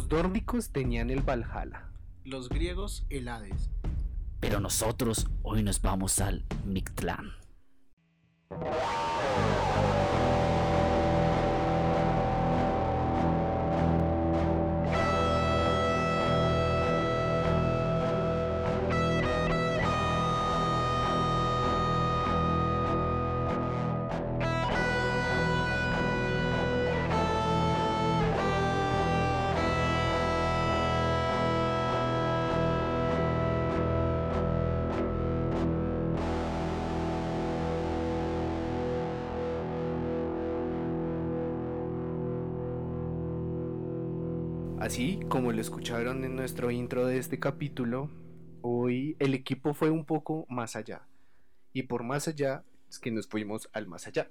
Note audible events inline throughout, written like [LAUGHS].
Los nórdicos tenían el Valhalla. Los griegos, el Hades. Pero nosotros hoy nos vamos al Mictlán. Lo escucharon en nuestro intro de este capítulo, hoy el equipo fue un poco más allá. Y por más allá es que nos fuimos al más allá.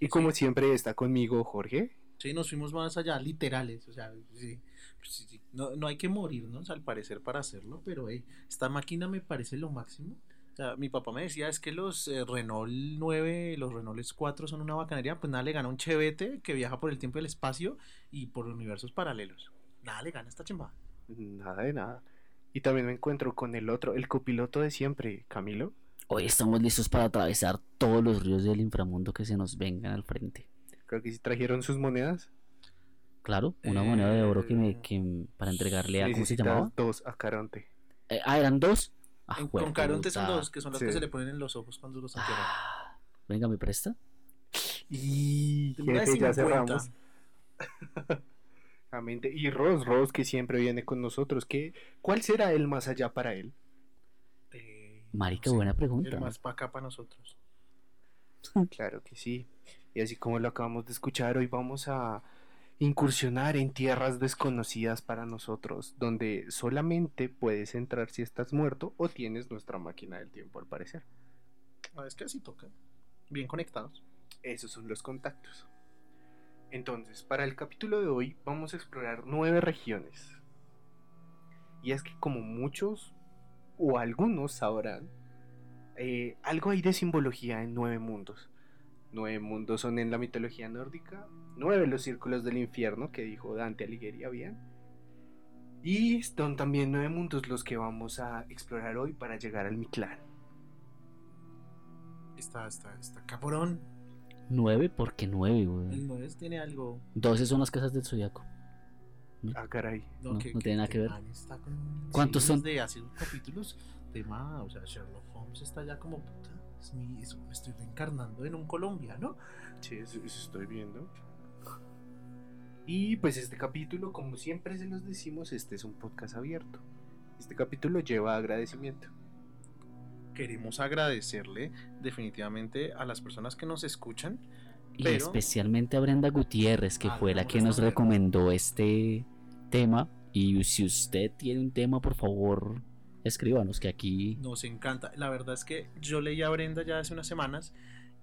Y como siempre está conmigo Jorge. Sí, nos fuimos más allá, literales. O sea, sí, sí, sí. No, no hay que morirnos al parecer para hacerlo, pero hey, esta máquina me parece lo máximo. O sea, mi papá me decía, es que los eh, Renault 9, los Renault 4 son una bacanería, pues nada le gana un chevete que viaja por el tiempo y el espacio y por universos paralelos. Nada le gana esta chimba. Nada de nada. Y también me encuentro con el otro, el copiloto de siempre, Camilo. Hoy estamos listos para atravesar todos los ríos del inframundo que se nos vengan al frente. Creo que sí trajeron sus monedas. Claro, una moneda de oro que me que para entregarle a ¿cómo se llamaba? dos a Caronte. Eh, ah, eran dos. Ah, En- con Caronte son dos, que son los Sí. que se le ponen en los ojos cuando los entierran. Ah, venga, ¿me presta? Y Tengo una de jefe, ya 50. cerramos. [LAUGHS] Mente. Y Ross, Ross que siempre viene con nosotros. ¿qué, ¿Cuál será el más allá para él? Eh, Marica, no sé, buena pregunta. El más para acá para nosotros. [LAUGHS] Claro que sí. Y así como lo acabamos de escuchar, hoy vamos a incursionar en tierras desconocidas para nosotros, donde solamente puedes entrar si estás muerto o tienes nuestra máquina del tiempo, al parecer. Ah, es que así toca. Bien conectados. Esos son los contactos. Entonces, para el capítulo de hoy vamos a explorar nueve regiones. Y es que como muchos o algunos sabrán, eh, algo hay de simbología en nueve mundos. Nueve mundos son en la mitología nórdica, nueve los círculos del infierno que dijo Dante Alighieri habían. Y son también nueve mundos los que vamos a explorar hoy para llegar al Mictlán. Está, está, está cabrón. Nueve, ¿por qué nueve, El güey? 9 tiene algo. Doce son las casas del zodiaco. Ah, caray. No, no tiene nada que ver. man está con ¿Cuántos series son? De hace unos capítulos. Tema, o sea, Sherlock Holmes está ya como puta. Es mi, es- me estoy reencarnando en un colombiano. Sí, eso, eso estoy viendo. Y pues este capítulo, como siempre se los decimos, este es un podcast abierto. Este capítulo lleva agradecimiento. Queremos agradecerle definitivamente a las personas que nos escuchan. Y Pero- especialmente a Brenda Gutiérrez, que Ah, fue la que está nos recomendó este tema. Y si usted tiene un tema, por favor, escríbanos, que aquí Nos encanta. La verdad es que yo leí a Brenda ya hace unas semanas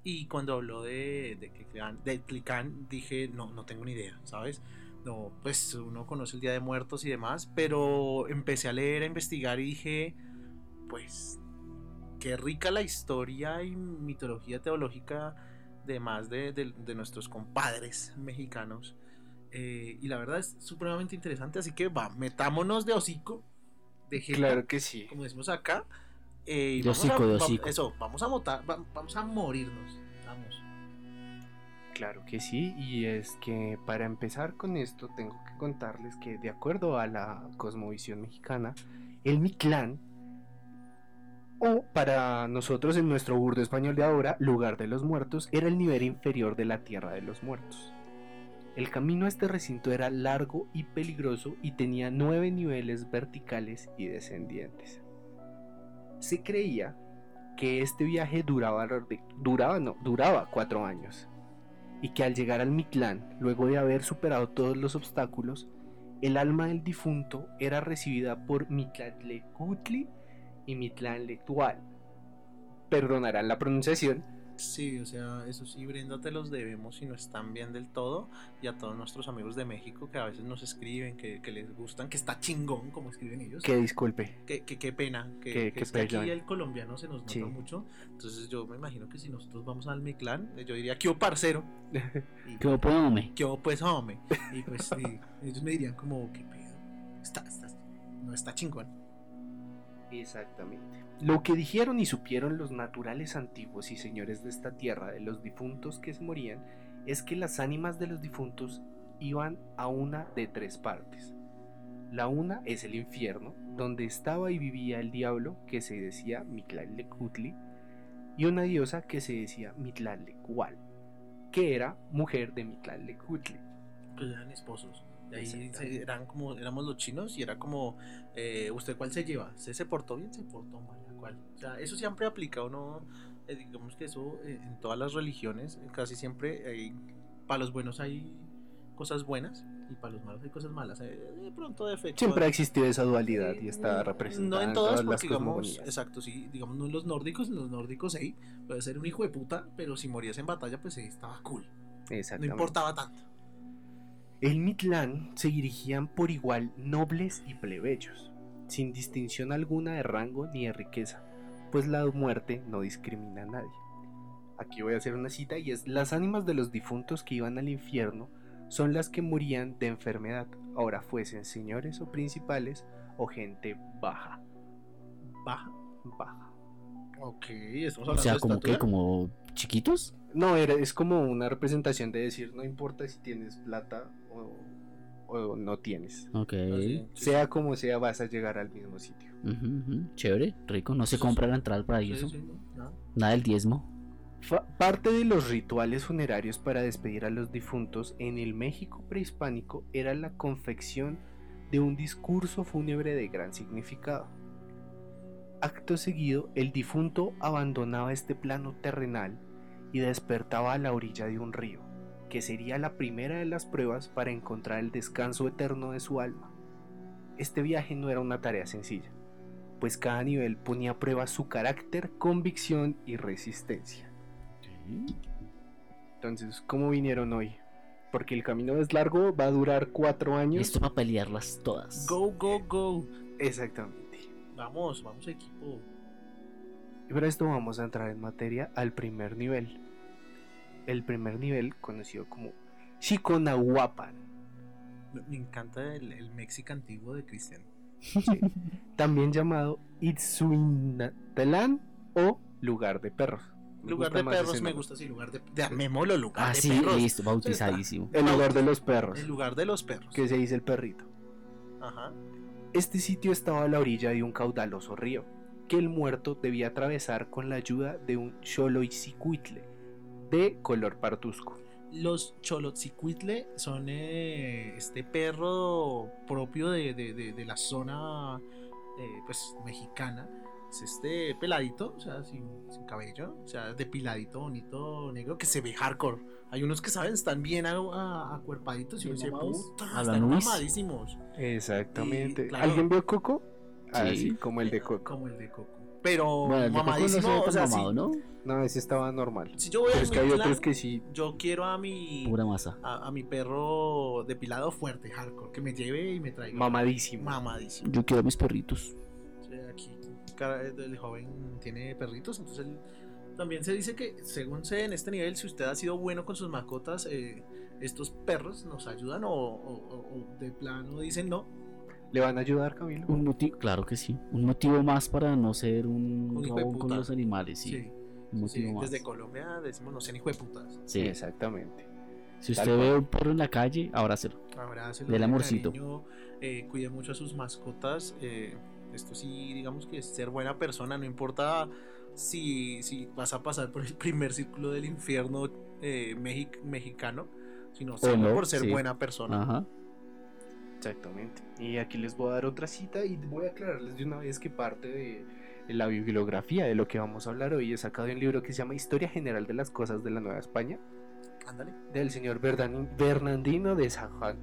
y cuando habló de, de, Clican- de Clican dije, no, no tengo ni idea, ¿sabes? No, pues uno conoce el Día de Muertos y demás, pero empecé a leer, a investigar y dije, pues, qué rica la historia y mitología teológica de más de, de- de nuestros compadres mexicanos. Eh, y la verdad es supremamente interesante, así que va, metámonos de hocico, de jeta, Claro que sí. como decimos acá. eh, y De vamos hocico, a, de va- hocico. Eso, vamos a motar, va- vamos a morirnos. Vamos. Claro que sí. Y es que para empezar con esto tengo que contarles que de acuerdo a la cosmovisión mexicana, el Mictlán, o para nosotros en nuestro burdo español de ahora, lugar de los muertos, era el nivel inferior de la tierra de los muertos. El camino a este recinto era largo y peligroso y tenía nueve niveles verticales y descendientes. Se creía que este viaje duraba, no, duraba cuatro años y que al llegar al Mictlán, luego de haber superado todos los obstáculos, el alma del difunto era recibida por Mictlantecuhtli y Mictlantecuhtli. Perdonarán la pronunciación, Sí, o sea, eso sí, Brenda, te los debemos si no están bien del todo. Y a todos nuestros amigos de México que a veces nos escriben, que, que les gustan, que está chingón, como escriben ellos. Que disculpe. Que, que- qué pena, que, Que- que que es que aquí el colombiano se nos nota Sí. mucho. Entonces yo me imagino que si nosotros vamos al Mi Clan, yo diría, ¿qué parcero? [LAUGHS] Y, ¿Qué opo, hombre? ¿Qué pues, hombre? Y pues sí, ellos me dirían como, ¿qué pedo? Está, está, no está chingón. Exactamente. Lo que dijeron y supieron los naturales antiguos y señores de esta tierra de los difuntos que se morían es que las ánimas de los difuntos iban a una de tres partes. La una es el infierno, donde estaba y vivía el diablo que se decía Mictlantecuhtli y una diosa que se decía Mictlantecuhtli, que era mujer de Mictlantecuhtli. Pues eran esposos. Ahí se- eran como, éramos los chinos y era como, eh, ¿usted cuál se lleva? ¿Usted se portó bien? ¿Se portó mal? ¿A ¿Cuál? O sea, eso siempre aplica, ¿no? Eh, digamos que eso eh, en todas las religiones, eh, casi siempre, hay- para los buenos hay cosas buenas y para los malos hay cosas malas. de pronto defectos. Siempre ha existido esa dualidad y está representada No en todas, porque digamos, exacto, sí, digamos, no en los nórdicos, en los nórdicos sí, puede ser un hijo de puta, pero si morías en batalla, pues sí, estaba cool. No importaba tanto. El Mitlán se dirigían por igual nobles y plebeyos, sin distinción alguna de rango ni de riqueza, pues la muerte no discrimina a nadie. Aquí voy a hacer una cita y es, las ánimas de los difuntos que iban al infierno son las que morían de enfermedad, ahora fuesen señores o principales o gente baja, Baja. baja. Ok, estamos O hablando sea, de como que como chiquitos. No, era, es como una representación de decir, no importa si tienes plata o, o no tienes. Ok. Ah, Sea como sea, vas a llegar al mismo sitio. Chévere, rico. No se Sí, compra sí. la entrada para sí, eso. sí, no, no. Nada del diezmo. Fa- Parte de los rituales funerarios para despedir a los difuntos en el México prehispánico era la confección de un discurso fúnebre de gran significado. Acto seguido, el difunto abandonaba este plano terrenal y despertaba a la orilla de un río, que sería la primera de las pruebas para encontrar el descanso eterno de su alma. Este viaje no era una tarea sencilla, pues cada nivel ponía a prueba su carácter, convicción y resistencia. Entonces, ¿cómo vinieron hoy? Porque el camino es largo, va a durar cuatro años. Listo para pelearlas todas. Go, go, go. Exactamente. Vamos, vamos equipo. Y para esto vamos a entrar en materia al primer nivel. El primer nivel, conocido como Chiconahuapan, Me, me encanta el, el México antiguo de Cristian. [LAUGHS] también llamado Itzuinatelán o lugar de perros. Me Lugar de perros me gusta, sí, lugar de... Llamémoslo lugar Ah, de sí, perros. listo, bautizadísimo. El lugar de los perros, El lugar de los perros. que se dice el perrito. Ajá. Este sitio estaba a la orilla de un caudaloso río, que el muerto debía atravesar con la ayuda de un choloicicuitle de color parduzco. Los cholotzicuitle son eh, este perro propio de, de- de- de la zona eh, pues mexicana. Es este peladito, o sea, sin, sin cabello, o sea, depiladito, bonito, negro, que se ve hardcore. Hay unos que saben, están bien a- a- acuerpaditos y uno dice, puta, están mamadísimos. Exactamente. Y, claro. ¿Alguien vio Coco? Así Sí. como el de Coco. Como el de Coco. Pero Bueno, Coco no mamadísimo, o sea, mamado, ¿no? No, ese estaba normal. si yo voy Pero a es que hay otros que sí, yo quiero a mi Pura masa. a, a mi perro depilado fuerte, hardcore, que me lleve y me traiga. mamadísimo. Mamadísimo. Yo quiero a mis perritos. Sí, aquí cara- el joven tiene perritos, entonces él- también se dice que según sé en este nivel, si usted ha sido bueno con sus mascotas, eh, estos perros nos ayudan o, o- o- o de plano dicen no. ¿Le van a ayudar, Camilo? Un motivo, claro que sí. Un motivo más para no ser un Un rabón con los animales, sí. Sí, Un sí, motivo más. desde Colombia decimos no sean hijo de putas. Sí. Exactamente. Si Tal usted ve cual. un perro en la calle, abrácelo. Abrázelo, Del amorcito. cariño, eh, cuide mucho a sus mascotas. eh, esto sí, digamos que es ser buena persona, no importa si, si vas a pasar por el primer círculo del infierno eh, mexi- mexicano, sino solo no, por ser sí. buena persona. Ajá. Exactamente. Y aquí les voy a dar otra cita y voy a aclararles de una vez que parte de la bibliografía de lo que vamos a hablar hoy he sacado de un libro que se llama Historia General de las Cosas de la Nueva España Ándale. del señor Berdan- Bernardino de San Juan.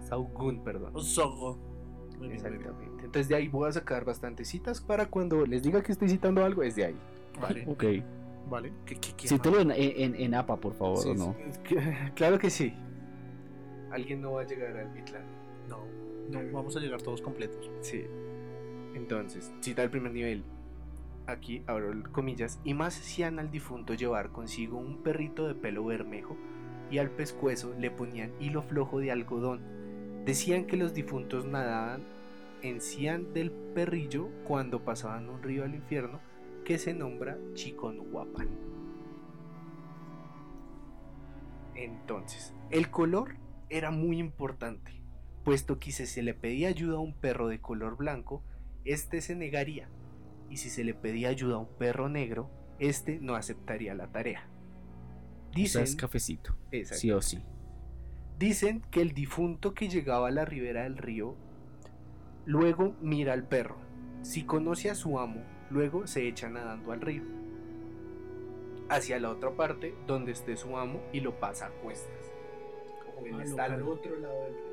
Sahagún, perdón. Bien. Exactamente. Entonces de ahí voy a sacar bastantes citas para cuando les diga que estoy citando algo, es de ahí. Vale. Ok. ¿Vale? ¿Qué, qué, qué Cítelo en, en, en APA, por favor, Sí, ¿o no? Es [LAUGHS] que- Claro que sí. Alguien no va a llegar al Mitlán. No, vamos a llegar todos completos. Sí. Entonces, cita el primer nivel. Aquí abro comillas. Y más hacían al difunto llevar consigo un perrito de pelo bermejo y al pescuezo le ponían hilo flojo de algodón. Decían que los difuntos nadaban encían del perrillo cuando pasaban un río al infierno que se nombra Chiconhuapan. Entonces, el color era muy importante, puesto que si se le pedía ayuda a un perro de color blanco, este se negaría, y si se le pedía ayuda a un perro negro, este no aceptaría la tarea. O sea, Dicen, es cafecito, sí o sí. Dicen que el difunto que llegaba a la ribera del río luego mira al perro. Si conoce a su amo, luego se echa nadando al río. Hacia la otra parte donde esté su amo y lo pasa a cuestas. Como él Ah, está al otro lado del río.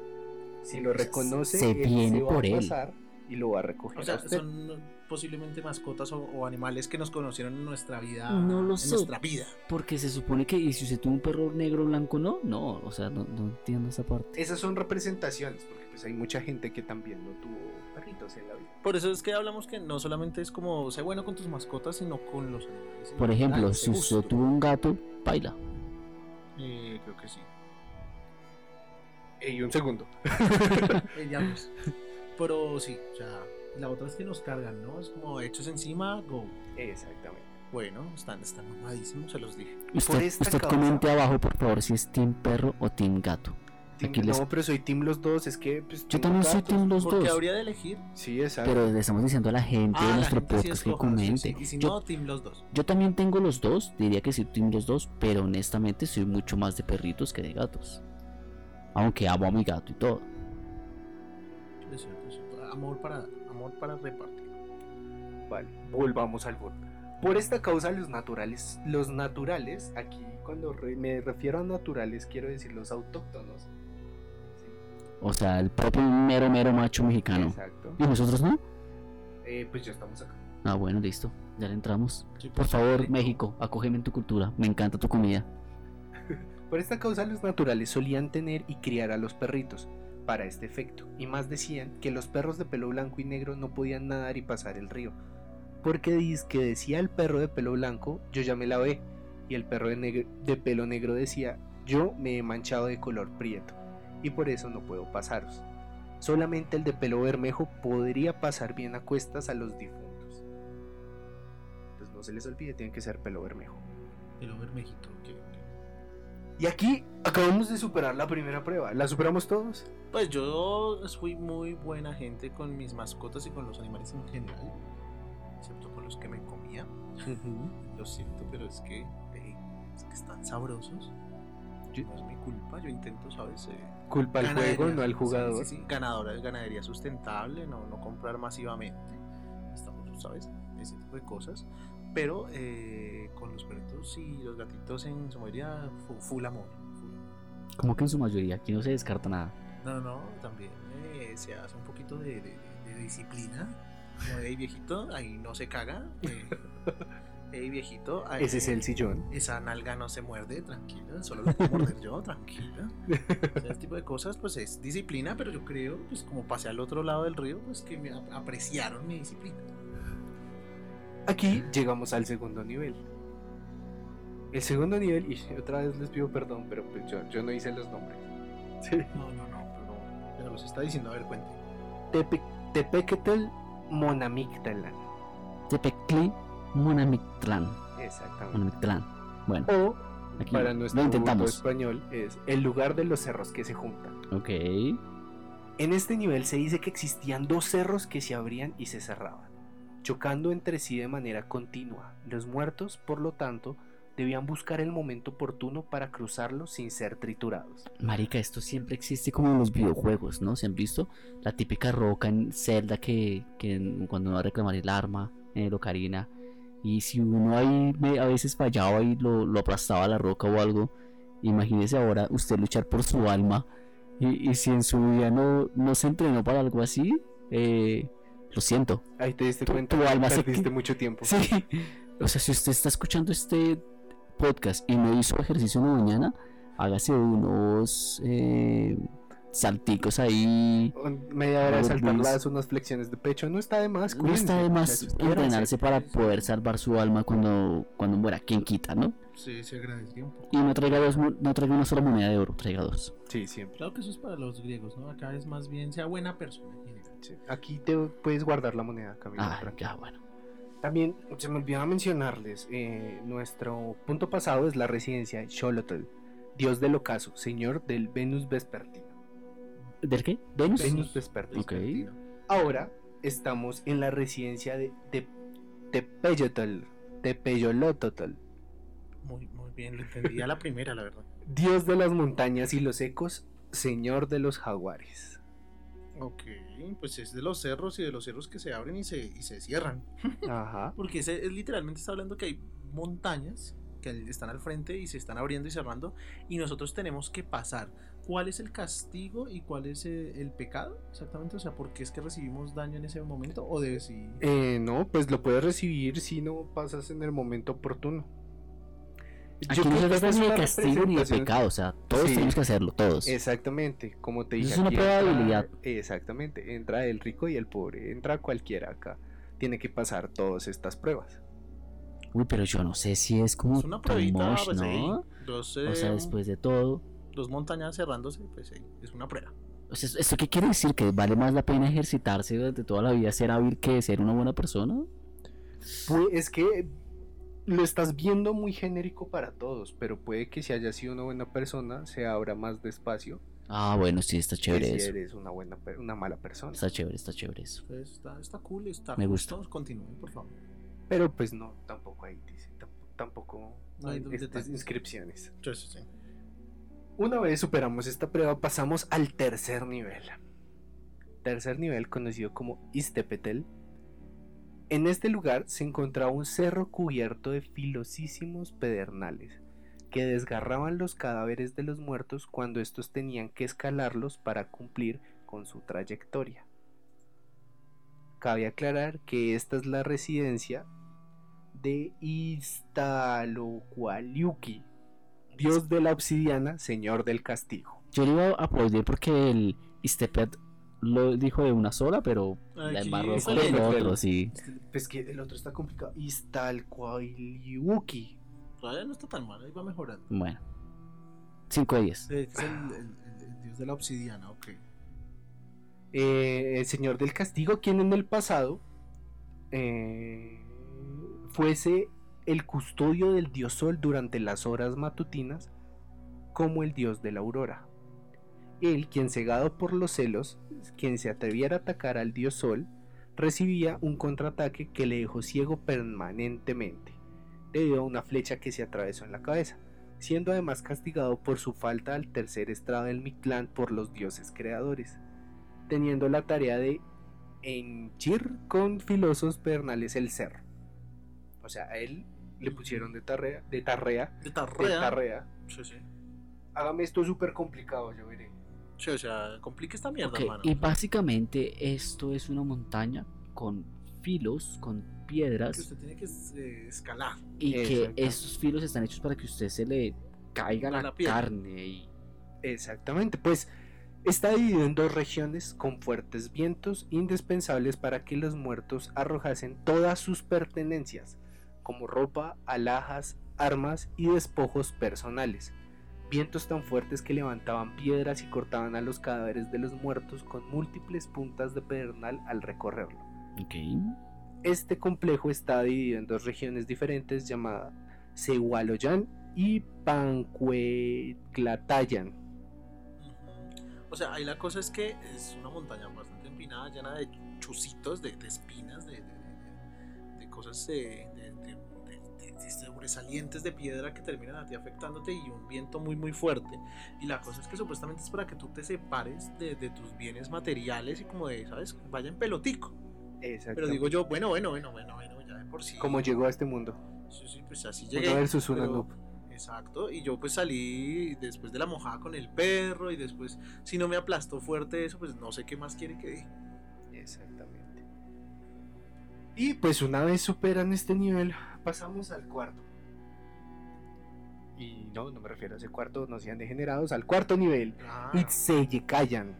Si lo reconoce, Se él viene se va por a él. y lo va a recoger. O sea, usted. son posiblemente mascotas o, o animales que nos conocieron en nuestra vida. No lo en sé. nuestra vida. Porque se supone que y si usted tuvo un perro negro o blanco, no, no, o sea, no, no entiendo esa parte. Esas son representaciones, porque pues hay mucha gente que también no tuvo perritos en la vida. Por eso es que hablamos que no solamente es como sé bueno con tus mascotas, sino con los animales. Por ejemplo, si usted tuvo un gato, baila. Eh, creo que sí. Y un segundo. [LAUGHS] Eh, ya, pues. Pero sí, o sea, la otra es que nos cargan, ¿no? Es como hechos encima, go. Exactamente. Bueno, están, están mamadísimos, se los dije. Usted, esta usted causa- comente abajo, por favor, si es team perro o team gato. Team- Aquí les- No, pero soy team los dos, es que pues, Yo también soy gatos. team los Porque dos. habría de elegir. Sí, exacto. Pero le estamos diciendo a la gente de Ah, la nuestro gente sí podcast que escoja, sí, comente. sí. Y si yo, no, team los dos. yo también tengo los dos, diría que sí, team los dos, pero honestamente soy mucho más de perritos que de gatos. Aunque amo a mi gato y todo. Es cierto, es cierto. Amor para, amor para repartir. Vale, volvamos al bot. Por esta causa los naturales, los naturales, aquí cuando re- me refiero a naturales quiero decir los autóctonos. Sí, O sea, el propio mero mero macho mexicano. Exacto. ¿Y nosotros no? Eh, pues ya estamos acá. Ah, bueno, listo. Ya le entramos. Sí, Por pues, favor. México, acógeme en tu cultura. Me encanta tu comida. Por esta causa los naturales solían tener y criar a los perritos para este efecto, y más decían que los perros de pelo blanco y negro no podían nadar y pasar el río, porque dice que decía el perro de pelo blanco, yo ya me lavé, y el perro de, pelo negro decía, yo me he manchado de color prieto, y por eso no puedo pasaros. Solamente el de pelo bermejo podría pasar bien a cuestas a los difuntos. Entonces no se les olvide, tienen que ser pelo bermejo. El Overmejito, ok, ok. Y aquí acabamos de superar la primera prueba. ¿La superamos todos? Pues yo fui muy buena gente con mis mascotas y con los animales en general, excepto con los que me comía. Lo siento, pero es que, eh, es que están sabrosos. Yo- No es mi culpa, yo intento, ¿sabes? Eh, Culpa al juego, no al Sí, jugador. Sí, sí, ganadora, ganadería sustentable, no, no comprar masivamente. Estamos, ¿sabes? Ese tipo de cosas. Pero eh, con los perritos y los gatitos en su mayoría, fu- full amor. full. Como que en su mayoría, aquí no se descarta nada. No, no, no, también eh, se hace un poquito de, de- de disciplina. Como de "Ey, viejito, ahí no se caga. Eh, "Ey, viejito, ahí- Ese es el sillón. Esa nalga no se muerde, tranquila, solo lo puedo morder yo, tranquila. O sea, ese tipo de cosas, pues es disciplina, pero yo creo, pues como pasé al otro lado del río, pues que me ap- apreciaron mi disciplina. Aquí llegamos al segundo nivel. El segundo nivel, y otra vez les pido perdón, pero pues yo, yo no hice los nombres. Sí. No, no, no, pero, pero los está diciendo, a ver, cuente. Tepe, Tepequetl Monamictalan. Tepecli Monamictlán. Exactamente. Monamictlán. Bueno, O, aquí para lo nuestro intentamos. voto español, es el lugar de los cerros que se juntan. Ok. En este nivel se dice que existían dos cerros que se abrían y se cerraban, chocando entre sí de manera continua. Los muertos, por lo tanto, debían buscar el momento oportuno para cruzarlos sin ser triturados. Marica, esto siempre existe como en los videojuegos, ¿no? ¿Se han visto? La típica roca en Zelda que, que cuando va a reclamar el arma en el Ocarina. Y si uno ahí a veces fallaba y lo, aplastaba la roca o algo, imagínese ahora usted luchar por su alma. Y, y si en su vida no, no se entrenó para algo así, eh, lo siento. Ahí te diste Tu- cuenta tu alma se perdiste que- mucho tiempo. Sí, O sea, si usted está escuchando este podcast y no hizo ejercicio en la mañana, hágase unos eh, salticos ahí. Media hora de saltar Burpees. las unas flexiones de pecho no está de más. No está de más entrenarse para poder salvar su alma cuando, cuando muera. ¿Quién quita, no? Sí, se agradecería un poco. Y no traiga, dos, no traiga una sola moneda de oro, traiga dos. Sí, siempre. Claro que eso es para los griegos, ¿no? Acá es más bien sea buena persona. sí. Aquí te puedes guardar la moneda, Camilo. Ah, tranquilo. ya, bueno. También se me olvidaba mencionarles, eh, nuestro punto pasado es la residencia de Xolotl, dios del ocaso, señor del Venus vespertino. ¿Del qué? ¿Venus? Venus vespertino. Ok. Ahora estamos en la residencia de Te- Tepeyotl, Tepeyolototl, Muy, muy bien, lo entendí a la primera, la verdad. [LAUGHS] dios de las montañas y los ecos, señor de los jaguares. Ok, pues es de los cerros y de los cerros que se abren y se, y se cierran. [LAUGHS] Ajá. Porque ese, es, literalmente está hablando que hay montañas que están al frente y se están abriendo y cerrando y nosotros tenemos que pasar. ¿Cuál es el castigo y cuál es eh, el pecado? Exactamente, o sea, ¿por qué es que recibimos daño en ese momento? O de si... Eh, no, pues lo puedes recibir si no pasas en el momento oportuno. Aquí Yo no se trata es ni de castigo ni de pecado, o sea, todos Sí. tenemos que hacerlo, todos. Exactamente, como te dije. Es una prueba de entra- habilidad. Exactamente, entra el rico y el pobre, entra cualquiera acá. Tiene que pasar todas estas pruebas. Uy, pero yo no sé si es como Es una pruebita, much, pues, ¿no? dos, O sea, después de todo. Dos montañas cerrándose, pues ahí, es una prueba. O sea, ¿esto qué quiere decir? ¿Que vale más la pena ejercitarse durante toda la vida, ser hábil, que ser una buena persona? Pues es que lo estás viendo muy genérico para todos, pero puede que si hayas sido una buena persona se abra más despacio Ah, bueno, sí, está que chévere si eso. eres una buena una mala persona. Está chévere, está chévere eso. Entonces, está, está cool, está Me gusta. Continúen, por favor. Pero pues no, tampoco ahí dice, tampoco, tampoco No hay estas inscripciones. Sí, sí, sí. Una vez superamos esta prueba, pasamos al tercer nivel. Tercer nivel conocido como Istepetel. En este lugar se encontraba un cerro cubierto de filosísimos pedernales que desgarraban los cadáveres de los muertos cuando estos tenían que escalarlos para cumplir con su trayectoria. Cabe aclarar que esta es la residencia de Istalocualiuki, dios de la obsidiana, señor del castigo. Yo le iba a aplaudir porque el Istepet lo dijo de una sola, pero la embarró con el el otro, sí. Pues que el otro está complicado. Istalcualiuki. Todavía no está tan mal, ahí va mejorando. Bueno. 5 de 10. Es el, el- el- el dios de la obsidiana, ok. Eh, el señor del castigo, quien en el pasado eh, fuese el custodio del dios sol durante las horas matutinas, como el dios de la aurora. Él, quien cegado por los celos, quien se atreviera a atacar al dios sol, recibía un contraataque que le dejó ciego permanentemente, debido a una flecha que se atravesó en la cabeza, siendo además castigado por su falta al tercer estrado del Mictlán por los dioses creadores, teniendo la tarea de henchir con filosos pernales el cerro. O sea, él le pusieron de tarea, de tarrea, De de tarrea. tarrea. Sí, sí. Hágame esto súper complicado, yo veré. Sí, o sea, complica esta mierda, y básicamente esto es una montaña con filos, con Que piedras, usted tiene que eh, escalar. y que estos filos están hechos para que usted se le caiga la, la carne y Exactamente, pues está dividido en dos regiones con fuertes vientos indispensables para que los muertos arrojasen todas sus pertenencias, como ropa, alhajas, armas y despojos personales. Vientos tan fuertes que levantaban piedras y cortaban a los cadáveres de los muertos con múltiples puntas de pedernal al recorrerlo. Ok. Este complejo está dividido en dos regiones diferentes llamadas Cehualoyan y Pancueclatayan. Ujú. O sea, ahí la cosa es que es una montaña bastante empinada, llena de chucitos, de, de espinas, de, de- de- de cosas eh, sobresalientes de piedra que terminan a ti afectándote y un viento muy muy fuerte. Y la cosa es que supuestamente es para que tú te separes de, de tus bienes materiales y como de, ¿sabes? Vaya en pelotico. Pero digo yo, bueno, bueno, bueno, bueno, bueno, ya de por sí. Como llegó a este mundo. Sí, sí, pues así Uno llegué. versus una pero-. Exacto, y yo pues salí después de la mojada con el perro y después, si no me aplastó fuerte eso, pues no sé qué más quiere que diga. Exactamente. Y pues una vez superan este nivel, pasamos al cuarto. Y no, no me refiero a ese cuarto, no sean degenerados, al cuarto nivel. Ah, Itzeyecayan.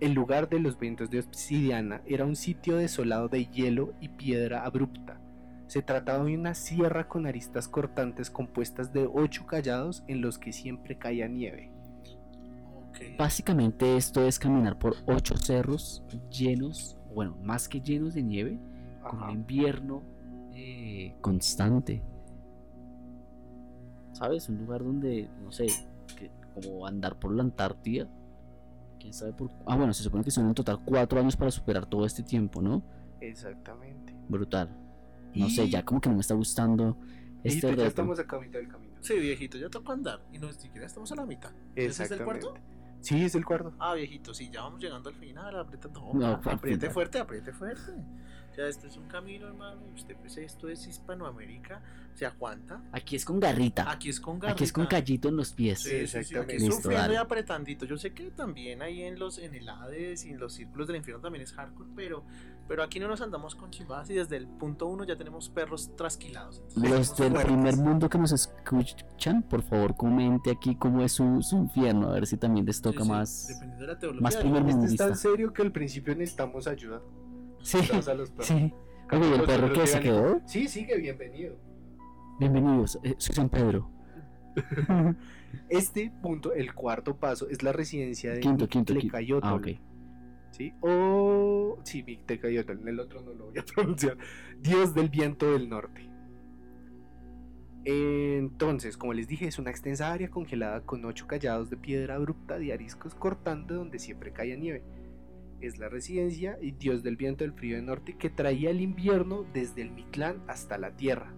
El lugar de los vientos de obsidiana era un sitio desolado de hielo y piedra abrupta. Se trataba de una sierra con aristas cortantes compuestas de ocho callados en los que siempre caía nieve. Básicamente esto es caminar por ocho cerros llenos, bueno, más que llenos de nieve, con un invierno eh, constante. ¿Sabes? Un lugar donde, no sé, que, como andar por la Antártida. ¿Quién sabe por Ah, bueno, se supone que son en total cuatro años para superar todo este tiempo, ¿no? Exactamente. Brutal. No Y- sé, ya como que no me está gustando este pues ya reto. estamos acá a mitad del camino. Sí, viejito, ya tocó andar. Y no siquiera estamos a la mitad. ¿Ese es el cuarto? Sí, es el cuarto. Ah, viejito, sí, ya vamos llegando al final. Aprieta, no, No, apriete fuerte, apriete fuerte. Sea, esto es un camino, hermano. Usted, pues, esto es Hispanoamérica. Se aguanta. Aquí es con garrita. Aquí es con garrita. Aquí es con callito en los pies. Sí, sí, sí, Exactamente. aquí Listo, sufriendo y apretandito. Yo sé que también ahí en los en el Hades y en los círculos del infierno también es hardcore, pero, pero aquí no nos andamos con chimbadas y desde el punto uno ya tenemos perros trasquilados. Entonces, Los del fuertes. primer mundo que nos escuchan, por favor comente aquí cómo es su, su infierno, a ver si también les Sí, toca sí, más. Dependiendo de la teología. más primer Este es tan serio que al principio necesitamos ayuda. Sí, Gracias a los perros. sí. Oye, ¿y el perro que se quedó? Sí, sigue, bienvenido. Bienvenidos, eh, soy San Pedro. [LAUGHS] Este punto, el cuarto paso, es la residencia de Quinto, quinto, quinto. Ah, ok. ¿sí? O... Sí, en el otro no lo voy a [LAUGHS] pronunciar. Dios del viento del norte. Entonces, como les dije, es una extensa área congelada con ocho callados de piedra abrupta de ariscos cortando donde siempre caía nieve. Es la residencia y dios del viento del frío del norte que traía el invierno desde el Mictlán hasta la tierra.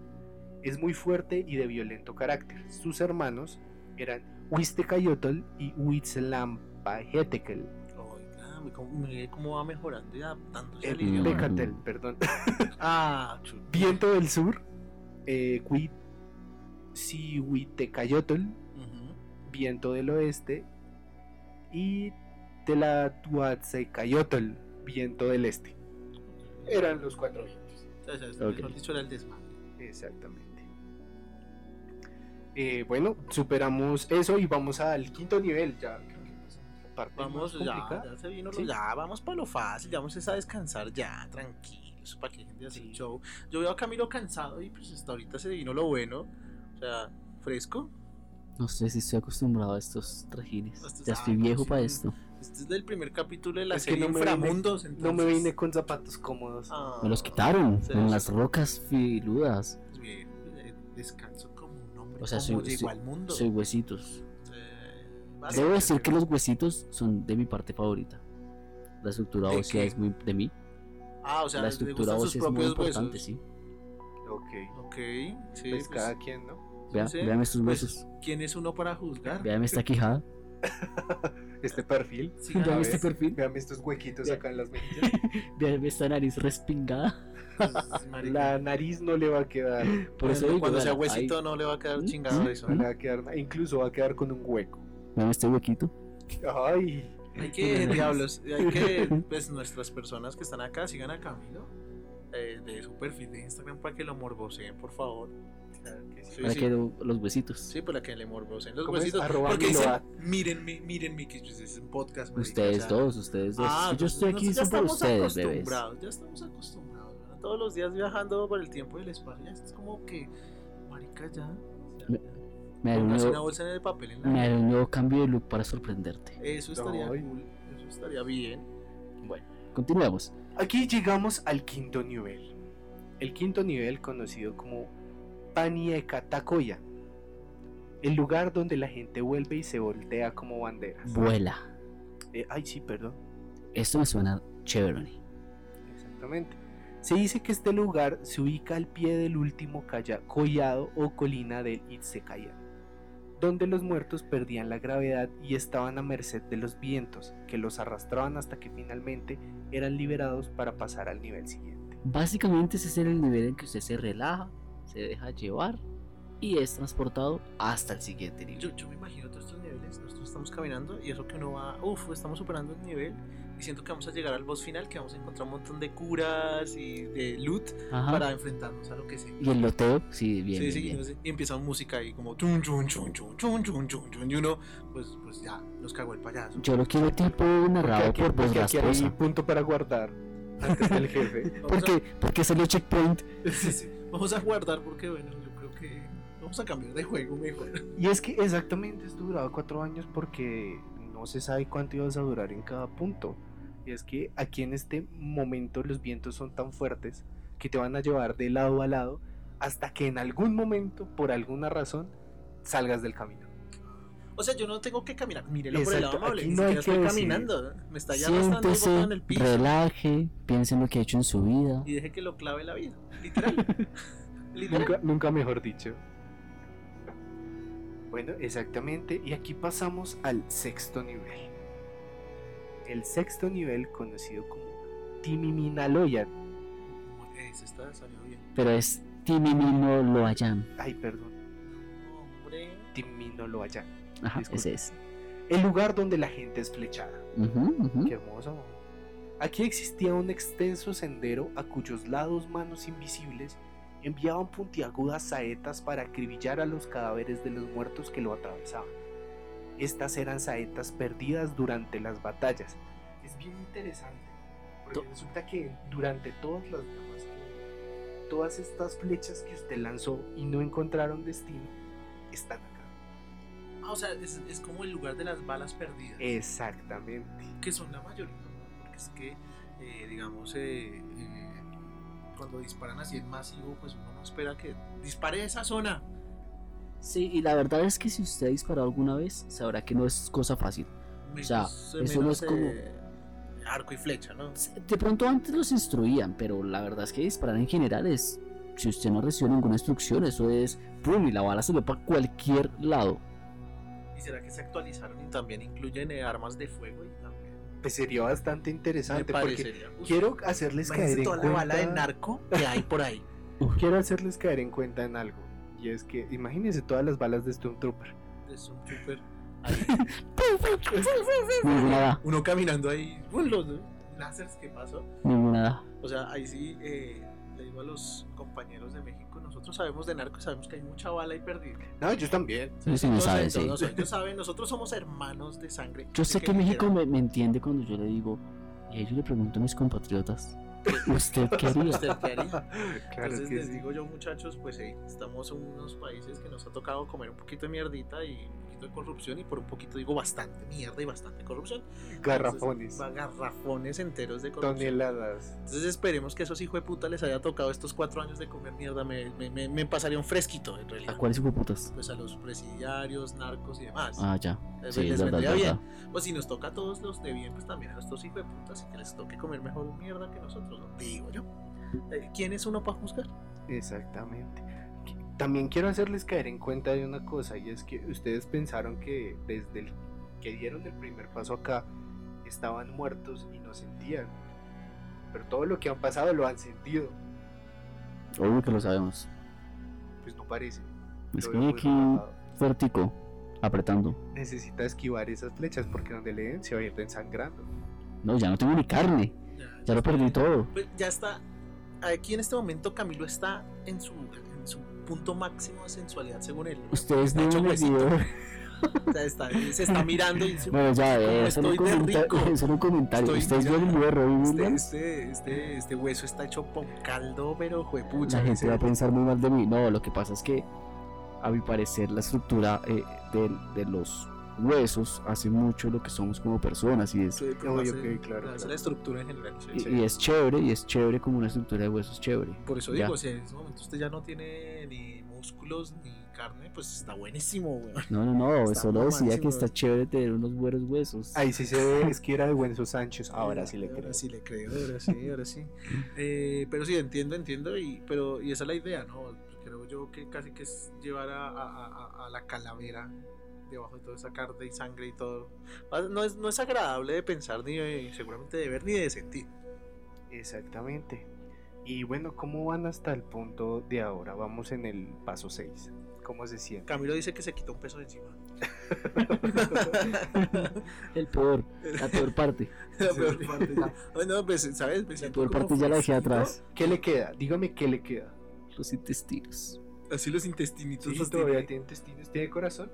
Es muy fuerte y de violento carácter. Sus hermanos eran Huistecayotl y. Oiga, mire cómo, va mejorando y adaptándose al El. Becatel, perdón. [LAUGHS] Ah. Viento del sur, eh, Huitecayotl, Ujú. viento del oeste, y Telatuatzecayotl, viento del este. Eran los cuatro vientos. Mejor dicho, era el desmadre. Exactamente. Eh, bueno, superamos eso y vamos al quinto nivel. Ya creo que parte Vamos, más ya, ya se vino, lo- Sí. ya vamos para lo fácil, ya vamos a descansar ya, tranquilos, para que la gente hace Sí. el show. Yo veo a Camilo cansado y pues hasta ahorita se vino lo bueno, o sea, fresco. No sé si estoy acostumbrado a estos trajines. Estos- Ya estoy viejo para esto. Este es del primer capítulo de la Es que serie no me vine- Inframundos. No me vine con zapatos cómodos. Ah, Me los quitaron en los- las rocas filudas. bien, eh, Descanso como un hombre. O sea, soy- llegó soy- al mundo. Soy huesitos. Eh, Debo decir que los huesitos son de mi parte favorita. La estructura ¿De ósea qué? es muy de mí. Ah, o sea, la estructura gustan sus ósea es muy propios importante, huesos. sí. Ok. Ok, sí. Pues pues, cada quien, ¿no? Vea, sí, vean estos pues, huesos. ¿Quién es uno para juzgar? Vean esta quijada. [LAUGHS] Este perfil. Sí, [LAUGHS] este perfil. Vean estos huequitos acá en las mejillas. [LAUGHS] Vean esta nariz respingada. pues. La nariz no le va a quedar. Por Cuando- eso digo, cuando sea huesito ahí. no le va a quedar ¿Mm? chingado ¿Mm? eso. No le va a quedar. Incluso va a quedar con un hueco. Vean este huequito. Ay. Hay que, diablos, hay que, [LAUGHS] pues nuestras personas que están acá sigan a Camilo eh, de su perfil de Instagram para que lo morboseen, por favor. Sí. Para sí. que lo- los huesitos. Sí, para que le morboseen los huesitos. Arroba Porque dicen, Miloa. mírenme, mírenme, que es un podcast. marica, Ustedes o sea, dos, ustedes dos. Ah, yo estoy aquí son por estamos ustedes, bebés. acostumbrados, ya estamos acostumbrados. ¿verdad? Todos los días viajando por el tiempo y el espacio, ya es como que, marica, ya. ya, Me- ya. Me haré un una nuevo, bolsa el papel en la me haré un nuevo cambio de look para sorprenderte. Eso estaría cool, eso estaría bien. Bueno, continuemos. Aquí llegamos al quinto nivel. El quinto nivel conocido como Paniekatakoya. El lugar donde la gente vuelve y se voltea como banderas. Vuela. Eh, ay, sí, perdón. Esto me suena chévere. Exactamente. Se dice que este lugar se ubica al pie del último calla- collado o colina del Itzekayan, donde los muertos perdían la gravedad y estaban a merced de los vientos, que los arrastraban hasta que finalmente eran liberados para pasar al nivel siguiente. Básicamente ese es el nivel en que usted se relaja, se deja llevar y es transportado hasta el siguiente nivel. Yo, yo me imagino todos estos niveles, nosotros estamos caminando y eso que uno va, uff, estamos superando el nivel Y siento que vamos a llegar al boss final, que vamos a encontrar un montón de curas y de loot Ajá. para enfrentarnos a lo que sea. Y el loteo, sí, bien. sí, bien, sí, bien. no sé, y empieza música ahí como chun chun chun chun chun chun chun chun y uno pues pues ya nos cagó el payaso. Yo lo quiero tipo narrado aquí, por voz aquí hay punto para guardar antes del jefe. [LAUGHS] Porque, porque salió checkpoint. sí, sí, vamos a guardar porque bueno, yo creo que vamos a cambiar de juego mejor. Y es que exactamente esto duraba cuatro años porque no se sabe cuánto ibas a durar en cada punto. Y es que aquí en este momento los vientos son tan fuertes que te van a llevar de lado a lado hasta que en algún momento, por alguna razón, salgas del camino. O sea, yo no tengo que caminar. Mírelo por el lado Exacto, amable. Ni no siquiera que estoy decir. caminando. Me está ya Siéntese, en el piso. relaje, piense en lo que ha hecho en su vida. Y deje que lo clave la vida. Literal. [LAUGHS] Literal. Nunca, nunca mejor dicho. Bueno, exactamente. Y aquí pasamos al sexto nivel. El sexto nivel conocido como Timiminaloyan. Ese está, salió bien. Pero es Timimino Loayan. Ay, perdón. Hombre. Timiminaloyan. Ajá, Disculpe. ese es. El lugar donde la gente es flechada. Qué hermoso. Aquí existía un extenso sendero a cuyos lados manos invisibles enviaban puntiagudas saetas para acribillar a los cadáveres de los muertos que lo atravesaban. Estas eran saetas perdidas durante las batallas. Es bien interesante, porque resulta que durante todas las que- todas estas flechas que usted lanzó y no encontraron destino, están. Ah, o sea, es, es como el lugar de las balas perdidas. Exactamente. que son la mayoría, ¿no? porque es que, eh, digamos, eh, eh, cuando disparan así en masivo, pues uno no espera que dispare esa zona. Sí, y la verdad es que si usted ha disparado alguna vez, sabrá que no es cosa fácil. Menos, sea, eso no es como- arco y flecha, ¿no? De pronto antes los instruían, pero la verdad es que disparar en general es. Si usted no recibe ninguna instrucción, eso es. ¡Pum! Y la bala se va para cualquier lado. ¿Y será que se actualizaron y también incluyen eh, armas de fuego? Y también Pues sería bastante me interesante porque quiero hacerles caer en toda la cuenta. bala de narco que hay por ahí. [LAUGHS] Quiero hacerles caer en cuenta en algo. Y es que imagínense todas las balas de Stormtrooper. [LAUGHS] Ninguna da, Uno caminando ahí. los láseres que pasó. ninguna. O sea, ahí sí eh, le digo a los compañeros de México, nosotros sabemos de narcos, sabemos que hay mucha bala ahí perdida. No, ellos también. Sí, sí, sabe, saben, sí. ellos saben, nosotros somos hermanos de sangre. Yo sé que ni México me, me entiende cuando yo le digo. Y ahí yo le pregunto a mis compatriotas: ¿Usted qué haría? ¿Usted qué haría? [LAUGHS] claro Entonces les sí. digo yo muchachos, pues hey, estamos en unos países que nos ha tocado comer un poquito de mierdita y un poquito de corrupción y por un poquito digo bastante mierda y bastante corrupción. Garrafones. Entonces, garrafones enteros de corrupción. Toneladas. Entonces esperemos que esos hijos de puta les haya tocado estos cuatro años de comer mierda. Me, me, me, me pasaría un fresquito en realidad. ¿A cuáles putas? Pues a los presidiarios, narcos y demás. Ah, ya. les Sí, les vendría bien. Pues si nos toca a todos los de bien, pues también a estos hijos de putas y que les toque comer mejor mierda que nosotros, ¿no? Digo yo. Eh, ¿Quién es uno para juzgar? Exactamente. También quiero hacerles caer en cuenta de una cosa y es que ustedes pensaron que desde el que dieron el primer paso acá estaban muertos y no sentían. Pero todo lo que han pasado lo han sentido. Obvio que lo sabemos. Pues no parece. Es que aquí fuertico, apretando. Necesita esquivar esas flechas porque donde le den se va a ir ensangrando. No, ya no tengo ni carne. Ya lo perdí todo. Pues ya está. Aquí en este momento Camilo está en su, en su punto máximo de sensualidad según él. Ustedes no el huesito. video. O sea, está- se está mirando y dice, Bueno, ya, "Cómo eh, eso no estoy de rico". [LAUGHS] eso no comentario. Estoy Ustedes el Este, este, este, este hueso está hecho con caldo, pero juepucha. La gente va a pensar muy mal de mí. No, lo que pasa es que, a mi parecer, la estructura eh, de, de los huesos hace mucho lo que somos como personas y es, Sí, hace- ok, claro, hace claro. la estructura en general. sí, y, sí. y es chévere y es chévere como una estructura de huesos chévere. Por eso Ya. digo, si en ese momento usted ya no tiene ni músculos ni carne, pues está buenísimo, weón. No, no, no, Está solo decía que está chévere tener unos buenos huesos. Ahí sí se ve, es que era de huesos anchos. Ahora sí le creo. Ahora sí le creo, ahora sí, ahora sí. Eh, pero sí, entiendo, entiendo, y, pero, y esa es la idea, ¿no? Creo yo que casi que es llevar a, a- a- a la calavera debajo de toda esa carne y sangre y todo. Ah, No es, no es agradable de pensar, ni de- seguramente de ver, ni de sentir. Exactamente. Y bueno, ¿cómo van hasta el punto de ahora? Vamos en el paso 6. cómo se siente. Camilo dice que se quitó un peso de encima. [LAUGHS] El peor, la peor parte. La peor parte. Ay, no, pues, ¿sabes? Me La peor parte ya la dejé atrás. ¿Qué le queda? Dígame qué le queda. Los intestinos. Así los intestinitos Sí, los todavía tiene. tiene intestinos, tiene corazón.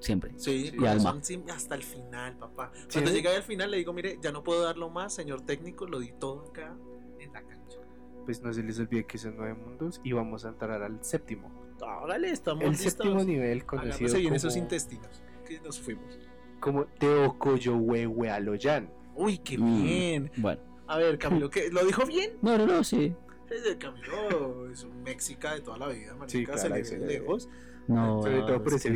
Siempre. Sí, Y alma. hasta el final, papá. ¿Sí? Cuando llegué al final le digo, mire, ya no puedo darlo más, señor técnico, lo di todo acá en la cancha. Pues no se les olvide que son nueve mundos y vamos a entrar al séptimo. Hágale, estamos El listos. séptimo nivel conocido como, esos intestinos. Que nos fuimos. como Teocoyohuehuealoyan. Uy, qué Mm. bien. Bueno. A ver, Camilo, ¿qué? ¿lo dijo bien? No, no, no, sí. Camilo es un mexica de toda la vida, marica, Sí, claro, se le ve le ve. lejos. No. Sobre todo por es ese que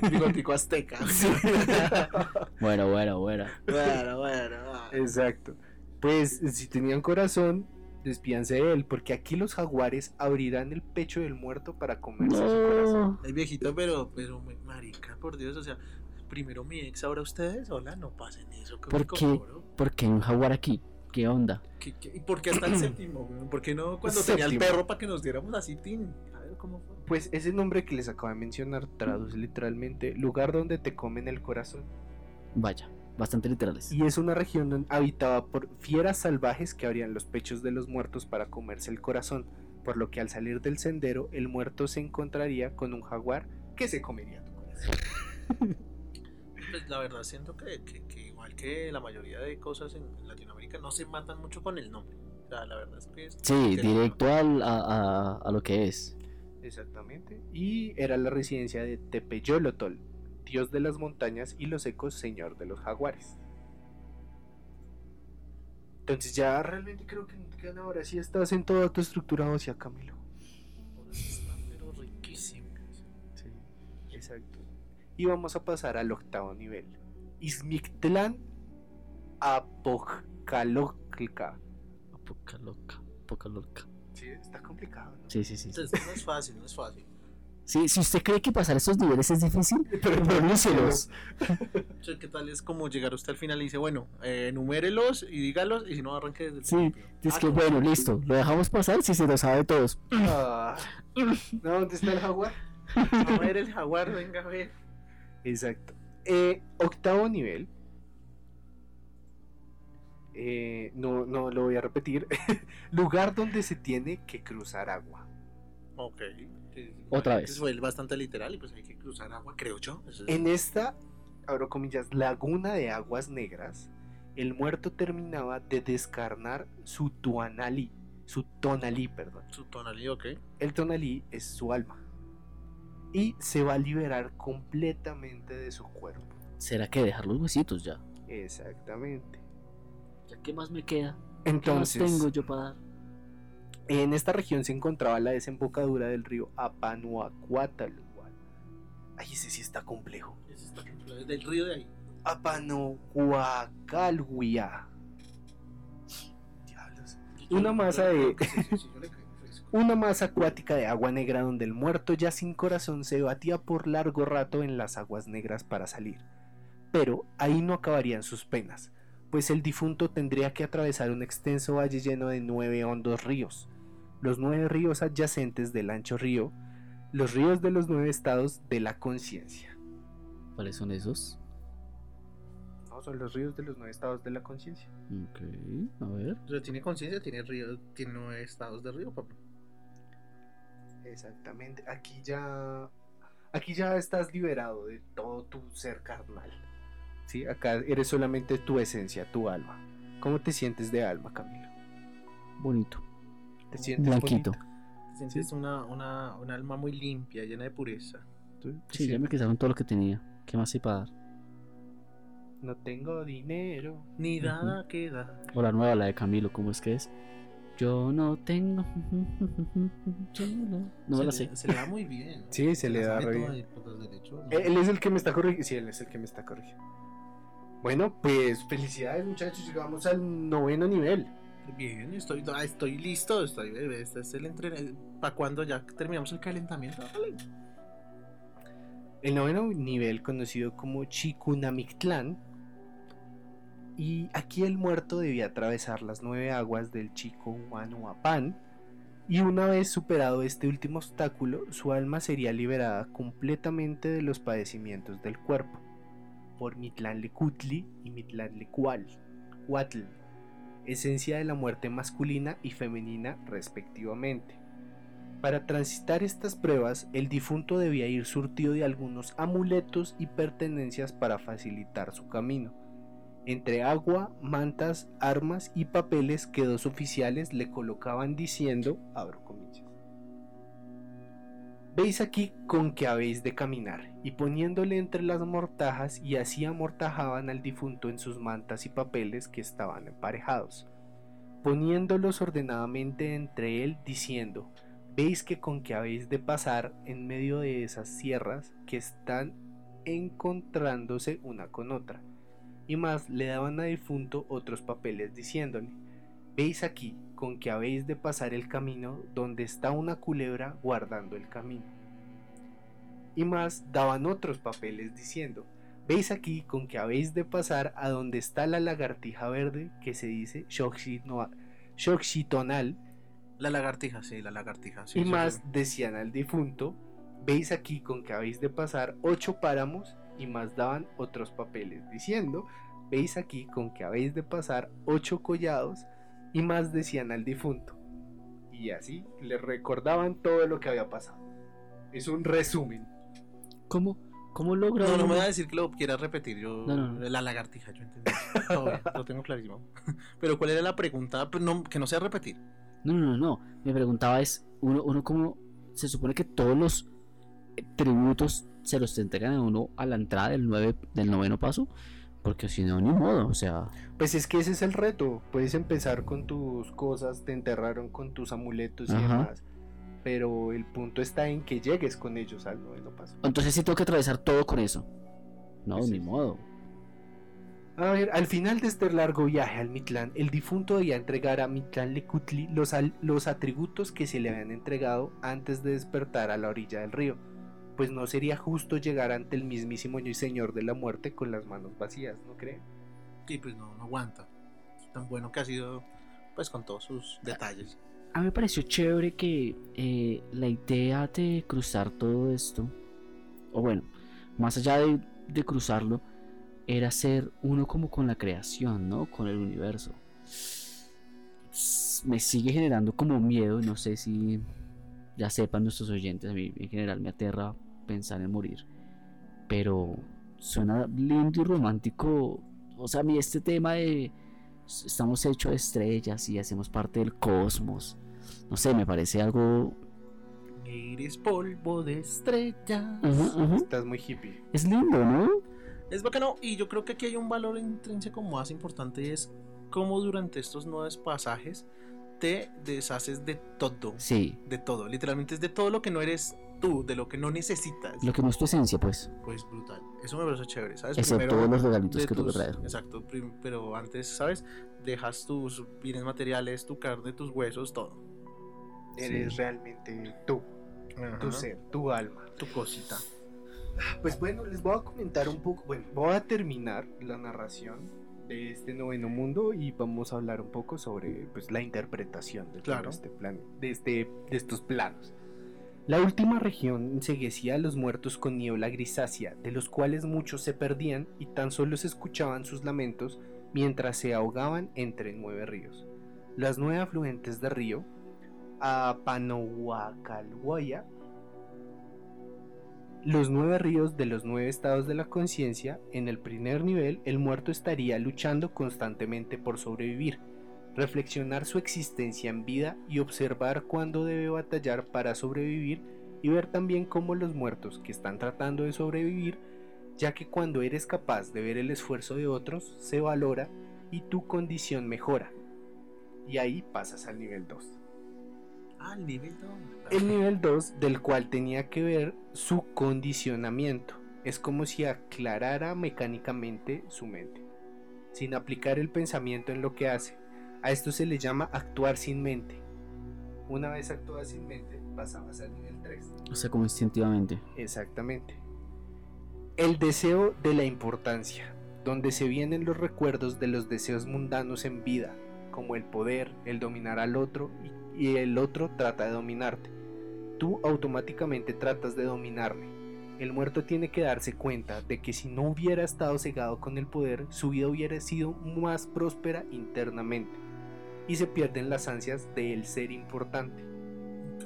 no. Bigotico azteca. [LAUGHS] Bueno, bueno, bueno. bueno, bueno. va. Exacto. Pues si tenían corazón, despíanse de él, porque aquí los jaguares abrirán el pecho del muerto para comerse su corazón. No. Ay, viejito, pero, pero, marica, por Dios, o sea, primero mi ex, ahora ustedes, hola, no pasen eso. que ¿Por qué? ¿Por qué un jaguar aquí? ¿Qué onda? ¿Qué- qué- ¿Y por qué hasta el séptimo? ¿Por qué no cuando tenía el perro para que nos diéramos así, tin? A ver cómo fue. Pues ese nombre que les acabo de mencionar traduce literalmente lugar donde te comen el corazón. Vaya, bastante literales. Y es una región habitada por fieras salvajes que abrían los pechos de los muertos para comerse el corazón, por lo que al salir del sendero el muerto se encontraría con un jaguar que se comería tu corazón. [LAUGHS] Pues la verdad siento que, que- que igual que la mayoría de cosas en Latinoamérica no se matan mucho con el nombre. O sea, la verdad es que es... Sí, que- directo al, a, a- a lo que es. Exactamente. Y era la residencia de Tepeyolotol, dios de las montañas y los ecos, señor de los jaguares. Entonces ya realmente creo que que ahora sí estás en toda tu estructura ósea, Camilo. Está, pero riquísimo. Sí, exacto. Y vamos a pasar al octavo nivel. Poca loca, poca loca. Sí, está complicado, ¿no? Sí, sí, sí. Entonces, no es fácil, no es fácil. Sí, si usted cree que pasar estos niveles es difícil, [LAUGHS] sea, ¿Qué tal es como llegar usted al final y dice, bueno, eh, enumérelos y dígalos y si no arranque desde el Sí, principio? Es Ah, que no. bueno, listo. Lo dejamos pasar si se lo sabe todos. Ah. No, ¿dónde está el jaguar? A ver el jaguar, venga a ver. Exacto. Eh, octavo nivel. Eh, no, no lo voy a repetir. [LAUGHS] Lugar donde se tiene que cruzar agua. Ok. Otra vez. Fue bastante literal y pues hay que cruzar agua, creo yo. Es- En esta, abro comillas, laguna de aguas negras, el muerto terminaba de descarnar su tuanalí. Su tonalí, perdón. Su tonalidad, ok. El tonalí es su alma. Y se va a liberar completamente de su cuerpo. ¿Será que dejar los huesitos ya? Exactamente. ¿Ya qué más me queda? Entonces, ¿Qué más tengo yo para dar? En esta región se encontraba la desembocadura del río Apanuacuatalhual. Ay, ese sí está complejo. Ese está completo, Del río de ahí. Apanuacuacalhuia. Diablos. Una masa de-. [LAUGHS] Una masa acuática de agua negra donde el muerto ya sin corazón se batía por largo rato en las aguas negras para salir. Pero ahí no acabarían sus penas, pues el difunto tendría que atravesar un extenso valle lleno de nueve hondos ríos, los nueve ríos adyacentes del ancho río, los ríos de los nueve estados de la conciencia. ¿Cuáles son esos? No, son los ríos de los nueve estados de la conciencia. Ok, a ver. O sea, tiene conciencia, tiene río, tiene nueve estados de río, papá. Exactamente, aquí ya aquí ya estás liberado de todo tu ser carnal. ¿Sí? Acá eres solamente tu esencia, tu alma. ¿Cómo te sientes de alma, Camilo? Bonito. ¿Te sientes Blanquito. bonito? Te sientes una, una, una alma muy limpia, llena de pureza. ¿Tú Sí, ya me quedaron todo lo que tenía. ¿Qué más hay para dar? No tengo dinero. Ni nada queda. O la nueva, la de Camilo, ¿cómo es que es? Yo no tengo. [LAUGHS] Yo no, no me la se, sé. le, se le da muy bien. Sí, se le da re bien. Él es el que me está corrigiendo. Sí, él es el que me está corrigiendo. Bueno, pues felicidades muchachos, llegamos al noveno nivel. Bien, estoy, ah, estoy listo. Estoy, este es el entrenamiento. ¿Para cuándo ya terminamos el calentamiento? Dale. El noveno nivel, conocido como Chikunamictlán. Y aquí el muerto debía atravesar las nueve aguas del Chico Huanuapán Y una vez superado este último obstáculo, su alma sería liberada completamente de los padecimientos del cuerpo por Mitlanlecutli y Mitlanlecual, Cuatl, esencia de la muerte masculina y femenina respectivamente. Para transitar estas pruebas, el difunto debía ir surtido de algunos amuletos y pertenencias para facilitar su camino. Entre agua, mantas, armas y papeles que dos oficiales le colocaban diciendo, abro comillas, Veis aquí con que habéis de caminar, y poniéndole entre las mortajas, y así amortajaban al difunto en sus mantas y papeles que estaban emparejados, poniéndolos ordenadamente entre él, diciendo, veis que con que habéis de pasar en medio de esas sierras que están encontrándose una con otra. Y más le daban a difunto otros papeles diciéndole, veis aquí con que habéis de pasar el camino donde está una culebra guardando el camino. Y más daban otros papeles diciendo, veis aquí con que habéis de pasar a donde está la lagartija verde que se dice Shoxitonal La lagartija, sí, la lagartija. Sí, y más decían al difunto, veis aquí con que habéis de pasar ocho páramos y más daban otros papeles diciendo, veis aquí con que habéis de pasar ocho collados y más decían al difunto. Y así le recordaban todo lo que había pasado. Es un resumen. ¿Cómo, cómo logra No, no me voy a decir que lo quieras repetir. Yo, No, no, no. La lagartija, yo entendí. Lo tengo clarísimo. [LAUGHS] Pero ¿cuál era la pregunta? Pues no, que no sea repetir. No, no, no, no. Me preguntaba es, uno, uno cómo se supone que todos los eh, tributos se los entregan a uno a la entrada del, nueve, del noveno paso, porque si no, ni modo, o sea, Pues es que ese es el reto. Puedes empezar con tus cosas, te enterraron con tus amuletos y Ajá. demás. Pero el punto está en que llegues con ellos al noveno paso. entonces sí tengo que atravesar todo con eso. No, Pues ni sí. modo. A ver, al final de este largo viaje al Mitlán, el difunto debía entregar a Mitlán Lecutli los, los atributos que se le habían entregado antes de despertar a la orilla del río, pues no sería justo llegar ante el mismísimo Señor de la Muerte con las manos vacías, ¿no creen? Y pues no, no aguanta. Tan bueno que ha sido, pues con todos sus detalles. A mí me pareció chévere que eh, la idea de cruzar todo esto, o bueno, más allá de, de cruzarlo, era ser uno como con la creación, ¿no? Con el universo. Me sigue generando como miedo, no sé si ya sepan nuestros oyentes, a mí en general me aterra pensar en morir, pero suena lindo y romántico, o sea, a mí este tema de estamos hechos de estrellas y hacemos parte del cosmos, no sé, me parece algo... Eres polvo de estrella. Ujú, ujú. Estás muy hippie. Es lindo, ¿no? Es bacano. Y yo creo que aquí hay un valor intrínseco más importante y es cómo durante estos nueve pasajes te deshaces de todo. Sí, De todo. Literalmente es de todo lo que no eres tú, de lo que no necesitas. lo que no es tu esencia, pues, Pues brutal. Eso me parece chévere, ¿sabes? excepto los regalitos que tus- traer. Exacto, prim- pero antes, ¿sabes? Dejas tus bienes materiales, tu carne, tus huesos, todo. Eres Sí. realmente tú, tu Ajá. ser, tu alma. Tu cosita. Pues bueno, les voy a comentar un poco, bueno, voy a terminar la narración de este noveno mundo y vamos a hablar un poco sobre pues, la interpretación de Claro. este plan, de, este, de estos planos. La última región enseguecía a los muertos con niebla grisácea, de los cuales muchos se perdían y tan solo se escuchaban sus lamentos mientras se ahogaban entre nueve ríos. Las nueve afluentes del río, Apanohuacalhuaya, los nueve ríos de los nueve estados de la conciencia, en el primer nivel el muerto estaría luchando constantemente por sobrevivir, reflexionar su existencia en vida y observar cuándo debe batallar para sobrevivir y ver también cómo los muertos que están tratando de sobrevivir, ya que cuando eres capaz de ver el esfuerzo de otros, se valora y tu condición mejora. Y ahí pasas al nivel 2. Ah, el nivel 2. El nivel 2 del cual tenía que ver su condicionamiento. Es como si aclarara mecánicamente su mente, sin aplicar el pensamiento en lo que hace. A esto se le llama actuar sin mente. Una vez actúas sin mente, pasabas al nivel 3. O sea, como instintivamente. Exactamente. El deseo de la importancia, donde se vienen los recuerdos de los deseos mundanos en vida, como el poder, el dominar al otro y y el otro trata de dominarte. Tú automáticamente tratas de dominarle. El muerto tiene que darse cuenta de que si no hubiera estado cegado con el poder, su vida hubiera sido más próspera internamente y se pierden las ansias del ser importante.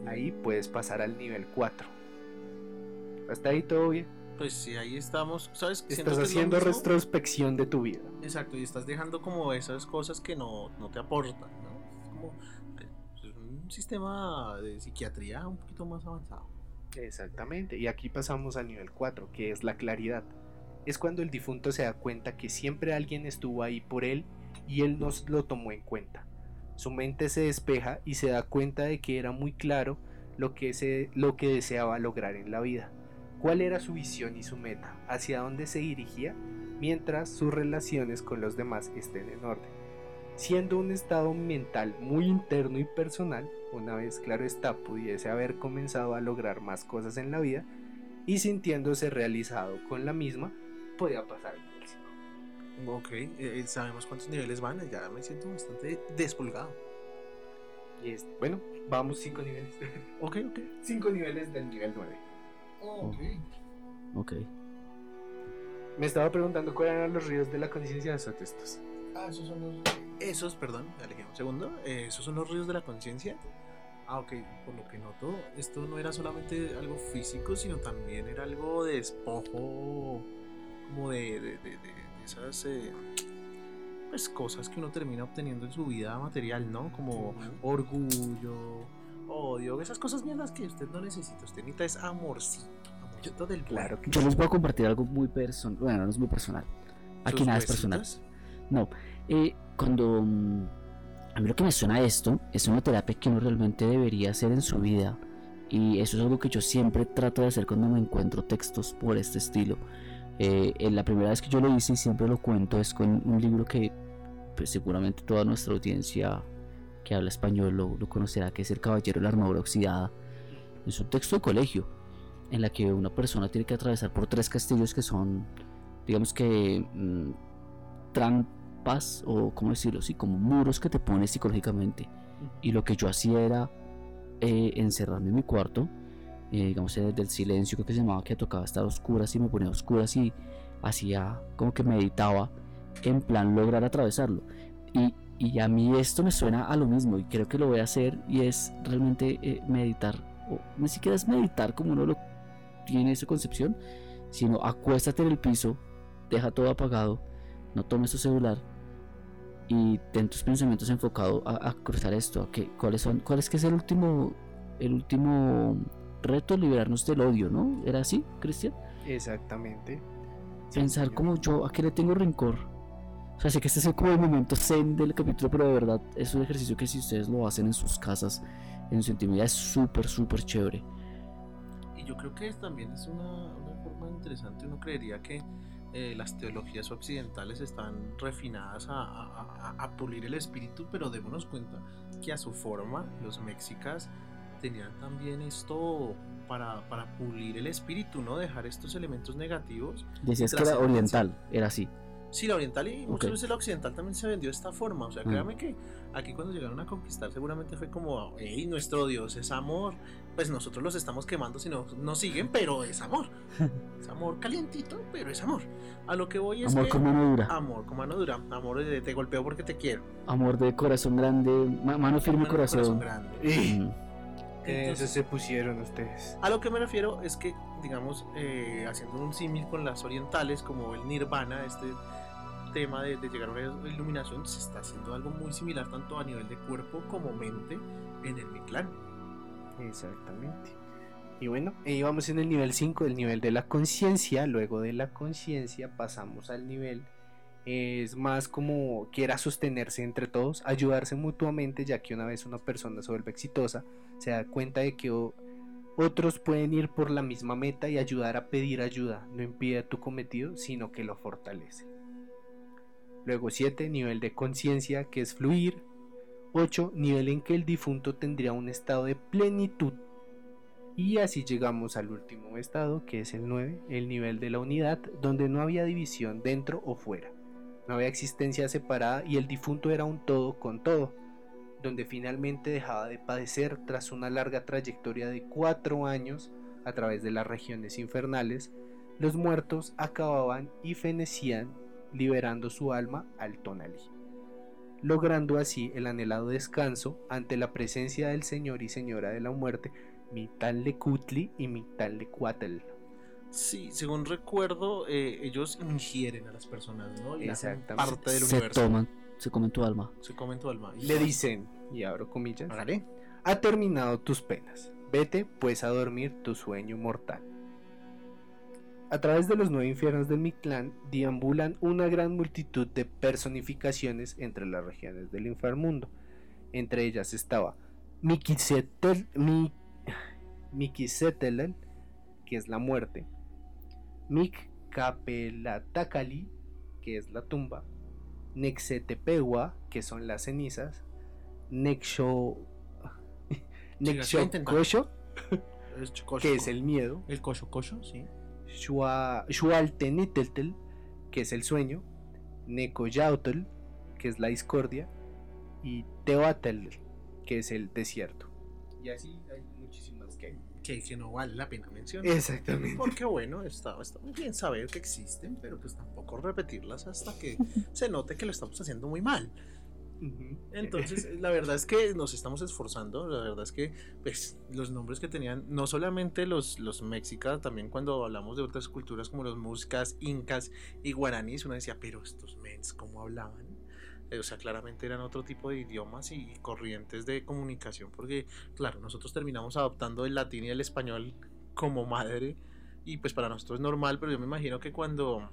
Ahí puedes pasar al nivel 4. Hasta ahí todo bien. Pues sí, ahí estamos. ¿Sabes? Estás es haciendo retrospección de tu vida. Exacto, y estás dejando como esas cosas que no, no te aportan, ¿no? Como sistema de psiquiatría un poquito más avanzado. Exactamente. Y aquí pasamos al nivel 4, que es la claridad. Es cuando el difunto se da cuenta que siempre alguien estuvo ahí por él y él no lo tomó en cuenta. Su mente se despeja y se da cuenta de que era muy claro lo que, se, lo que deseaba lograr en la vida. Cuál era su visión y su meta, hacia dónde se dirigía, mientras sus relaciones con los demás estén en orden. Siendo un estado mental muy interno y personal, una vez claro está, pudiese haber comenzado a lograr más cosas en la vida y sintiéndose realizado con la misma, podía pasar cinco. Ok, eh, sabemos cuántos niveles van, ya me siento bastante despulgado. Y es, bueno, vamos cinco niveles. Ok, ok. cinco niveles del nivel 9. Ok. Me estaba preguntando cuáles eran los ríos de la conciencia de estos. Ah, esos son los. Esos, perdón, alejé un segundo. esos son los ríos de la conciencia. Ah, ok, por lo que noto, esto no era solamente algo físico, sino también era algo de despojo, como de, de, de- de- esas eh, pues, cosas que uno termina obteniendo en su vida material, ¿no? Como orgullo, odio, esas cosas mierdas que usted no necesita. Usted necesita es amorcito, amorcito del. Claro que Yo les voy a compartir algo muy personal. Bueno, no es muy personal. Aquí ¿Sus nada es personal. No, eh, cuando mm, a mí lo que me suena esto es una terapia que uno realmente debería hacer en su vida y eso es algo que yo siempre trato de hacer cuando me encuentro textos por este estilo. Eh, eh, la primera vez que yo lo hice y siempre lo cuento es con un libro que pues, seguramente toda nuestra audiencia que habla español lo, lo conocerá, que es El Caballero de la Armadura Oxidada. Es un texto de colegio en la que una persona tiene que atravesar por tres castillos que son, digamos que, mm, trampas o, ¿cómo decirlo? Sí, como muros que te pones psicológicamente. Y lo que yo hacía era eh, encerrarme en mi cuarto, eh, digamos, del silencio, creo que se llamaba, que tocaba estar oscuras y me ponía oscuras y hacía como que meditaba en plan lograr atravesarlo. Y, y a mí esto me suena a lo mismo y creo que lo voy a hacer y es realmente eh, meditar, o ni siquiera es meditar como uno lo tiene esa concepción, sino acuéstate en el piso, deja todo apagado, no tomes tu celular y ten tus pensamientos enfocados a, a cruzar esto, a que, cuáles son, cuál es que es el último, el último reto, liberarnos del odio, ¿no? ¿Era así, Cristian? Exactamente. Pensar como yo, ¿a qué le tengo rencor? O sea, sé que este es como el momento zen del capítulo, pero de verdad es un ejercicio que si ustedes lo hacen en sus casas, en su intimidad, es súper, súper chévere. Y yo creo que también es una, una forma interesante. Uno creería que eh, las teologías occidentales están refinadas a, a- a- pulir el espíritu, pero démonos cuenta que a su forma los mexicas tenían también esto para, para pulir el espíritu, ¿no? Dejar estos elementos negativos. Decías que era oriental, era así. Sí, la oriental y muchas veces la occidental también se vendió de esta forma. O sea, Mm. créame que aquí cuando llegaron a conquistar seguramente fue como, hey, nuestro Dios es amor. Pues nosotros los estamos quemando si no nos siguen, pero es amor. [LAUGHS] es amor calientito, pero es amor. A lo que voy es Amor que... con mano dura, Amor con mano dura. Amor de te golpeo porque te quiero. amor de corazón grande, ma- mano firme Mano de corazón. grande. Entonces- se pusieron ustedes. A lo que me refiero es que, digamos, eh, haciendo un símil con las orientales, como el nirvana, este tema de, de llegar a una iluminación, se está haciendo algo muy similar tanto a nivel de cuerpo como mente en el Mictlán. Exactamente. Y bueno, eh, vamos en el nivel 5, el nivel de la conciencia. Luego de la conciencia pasamos al nivel. es más como quiera sostenerse entre todos, ayudarse mutuamente, ya que una vez una persona se vuelve exitosa, se da cuenta de que otros pueden ir por la misma meta y ayudar a pedir ayuda. No impide tu cometido, sino que lo fortalece. Luego 7, nivel de conciencia, que es fluir. 8. Nivel en que el difunto tendría un estado de plenitud. Y así llegamos al último estado, que es el 9, el nivel de la unidad, donde no había división dentro o fuera. No había existencia separada y el difunto era un todo con todo, donde finalmente dejaba de padecer tras una larga trayectoria de cuatro años a través de las regiones infernales, los muertos acababan y fenecían liberando su alma al Tonali, logrando así el anhelado descanso ante la presencia del Señor y Señora de la Muerte, Mitanlecutli y Mitanlecuatl. Sí, según recuerdo, eh, ellos ingieren a las personas, ¿no? Y hacen Exactamente. parte del Se universo. toman, se comen tu alma. Se comen tu alma. Y Le dicen, y abro comillas, Hágale. ha terminado tus penas, vete pues a dormir tu sueño mortal. A través de los nueve infiernos del Mictlán deambulan una gran multitud de personificaciones entre las regiones del inframundo. Entre ellas estaba Mikisetel, Mi, que es la muerte, Mikkapelatacali, que es la tumba, Nexetepewa, que son las cenizas, Nexo chococho, [LAUGHS] que es el miedo, El cocho cocho, sí. Xualteniteltel, que es el sueño, Necoyautl, que es la discordia, y Teoatl, que es el desierto. Y así hay muchísimas que hay. Que, que no vale la pena mencionar. Exactamente. Porque bueno, está, está muy bien saber que existen, pero pues tampoco repetirlas hasta que [LAUGHS] se note que lo estamos haciendo muy mal. [LAUGHS] Entonces, la verdad es que nos estamos esforzando. La verdad es que pues, los nombres que tenían, no solamente los, los mexicas, también cuando hablamos de otras culturas como los muscas, incas y guaraníes, uno decía, pero estos mens, ¿cómo hablaban? Eh, O sea, claramente eran otro tipo de idiomas y corrientes de comunicación, porque, claro, nosotros terminamos adoptando el latín y el español como madre, y pues para nosotros es normal, pero yo me imagino que cuando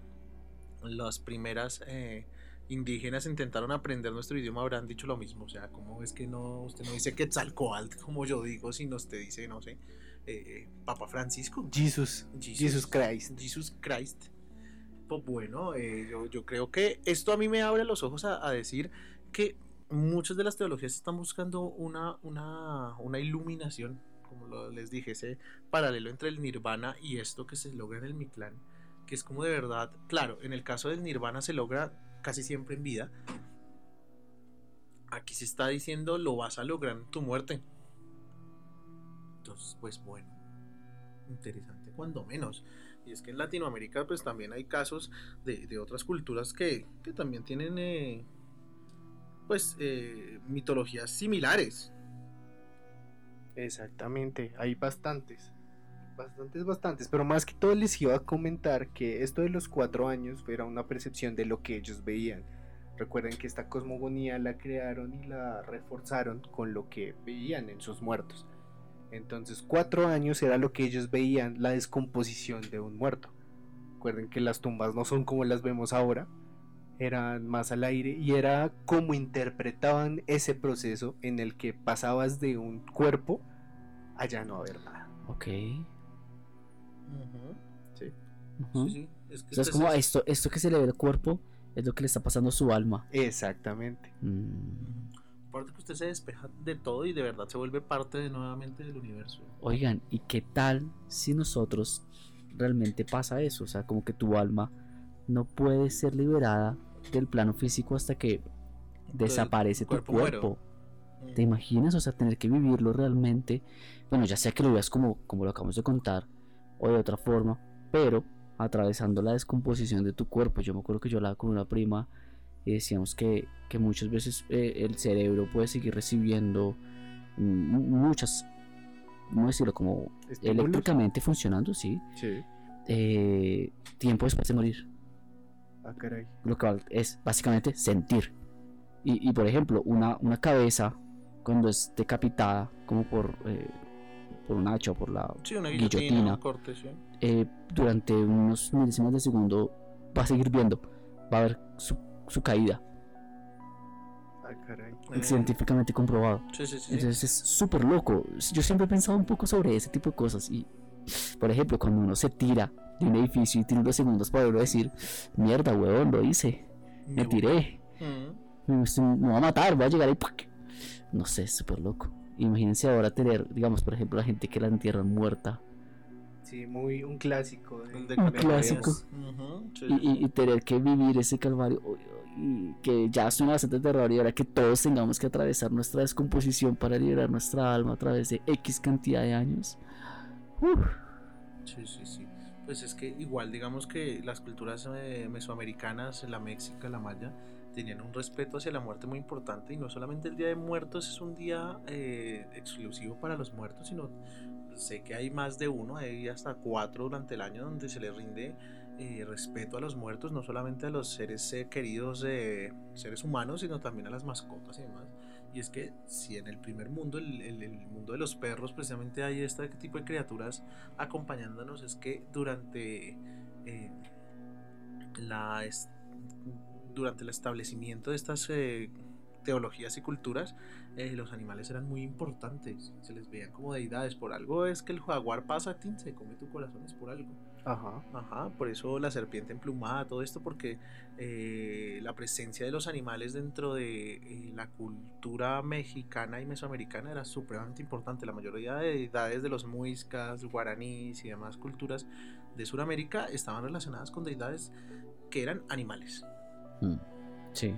las primeras eh, indígenas intentaron aprender nuestro idioma habrán dicho lo mismo. O sea, ¿cómo es que no, usted no dice Quetzalcoatl como yo digo, sino usted dice, no sé, eh, Papa Francisco? Jesus, Jesus. Jesus Christ. Jesus Christ. Pues bueno, eh, yo, yo creo que esto a mí me abre los ojos a, a decir que muchas de las teologías están buscando una, una, una iluminación, como lo- les dije, ese paralelo entre el nirvana y esto que se logra en el Mictlán, que es como de verdad, claro, en el caso del nirvana se logra casi siempre en vida. Aquí se está diciendo lo vas a lograr en tu muerte. Entonces, pues bueno, interesante cuando menos. Y es que en Latinoamérica pues también hay casos de, de otras culturas que, que también tienen eh, pues eh, mitologías similares. Exactamente, hay bastantes. Bastantes, bastantes. Pero más que todo les iba a comentar que esto de los cuatro años era una percepción de lo que ellos veían. Recuerden que esta cosmogonía la crearon y la reforzaron con lo que veían en sus muertos. Entonces, cuatro años era lo que ellos veían, la descomposición de un muerto. Recuerden que las tumbas no son como las vemos ahora, eran más al aire y era como interpretaban ese proceso en el que pasabas de un cuerpo a ya no haber nada. Ok. Sí. Sí, sí, es que O sea, es este como es- esto, esto que se le ve al cuerpo es lo que le está pasando a su alma. Exactamente. Mm. Aparte que usted se despeja de todo y de verdad se vuelve parte de, nuevamente del universo. Oigan, ¿y qué tal si nosotros realmente pasa eso? O sea, como que tu alma no puede ser liberada del plano físico hasta que desaparece tu cuerpo. ¿Te imaginas? O sea, tener que vivirlo realmente. Bueno, ya sea que lo veas como, como lo acabamos de contar o de otra forma, pero atravesando la descomposición de tu cuerpo. Yo me acuerdo que yo hablaba con una prima y decíamos que, que muchas veces eh, el cerebro puede seguir recibiendo muchas, ¿cómo decirlo? Como Estímulos. eléctricamente funcionando, sí. Sí. eh, tiempo después de morir. Ah, caray. Lo que es básicamente sentir. Y, y, por ejemplo, una, una cabeza cuando es decapitada, como por, eh, por un hacha o por la. Sí, una guillotina, Guillotina. un corte, sí. eh, durante unos milésimas de segundo va a seguir viendo, va a ver su, su caída, Ah, caray. Científicamente comprobado. Sí, sí, sí. Entonces es súper loco. Yo siempre he pensado un poco sobre ese tipo de cosas. Y, por ejemplo, cuando uno se tira de un edificio y tiene unos segundos para uno decir: Mierda, huevón, lo hice, me tiré, Mm. me, me va a matar, voy a llegar y ¡pac! No sé, es súper loco. Imagínense ahora tener, digamos, por ejemplo, la gente que la entierran muerta Sí, muy un clásico. de- El de Un clásico. Sí, y, tener que vivir ese calvario. Uy, uy, y que ya suena bastante terror y ahora que todos tengamos que atravesar nuestra descomposición para liberar nuestra alma a través de X cantidad de años. Uf. Sí, sí, sí. Pues es que igual digamos que las culturas eh, mesoamericanas, la México, la maya, tenían un respeto hacia la muerte muy importante y no solamente el Día de Muertos es un día eh, exclusivo para los muertos, sino sé que hay más de uno, hay hasta cuatro durante el año donde se le rinde eh, respeto a los muertos, no solamente a los seres eh, queridos de seres humanos, sino también a las mascotas y demás. Y es que si en el primer mundo, el, el- el mundo de los perros, precisamente hay este tipo de criaturas acompañándonos, es que durante eh, la durante el establecimiento de estas eh, teologías y culturas, eh, los animales eran muy importantes, se les veían como deidades. Por algo es que el jaguar pasa, tin, se come tu corazón, es por algo. Ajá. Ajá, por eso la serpiente emplumada, todo esto, porque eh, la presencia de los animales dentro de eh, la cultura mexicana y mesoamericana era supremamente importante. La mayoría de deidades de los muiscas, guaraníes y demás culturas de Sudamérica estaban relacionadas con deidades que eran animales. Mm, Sí.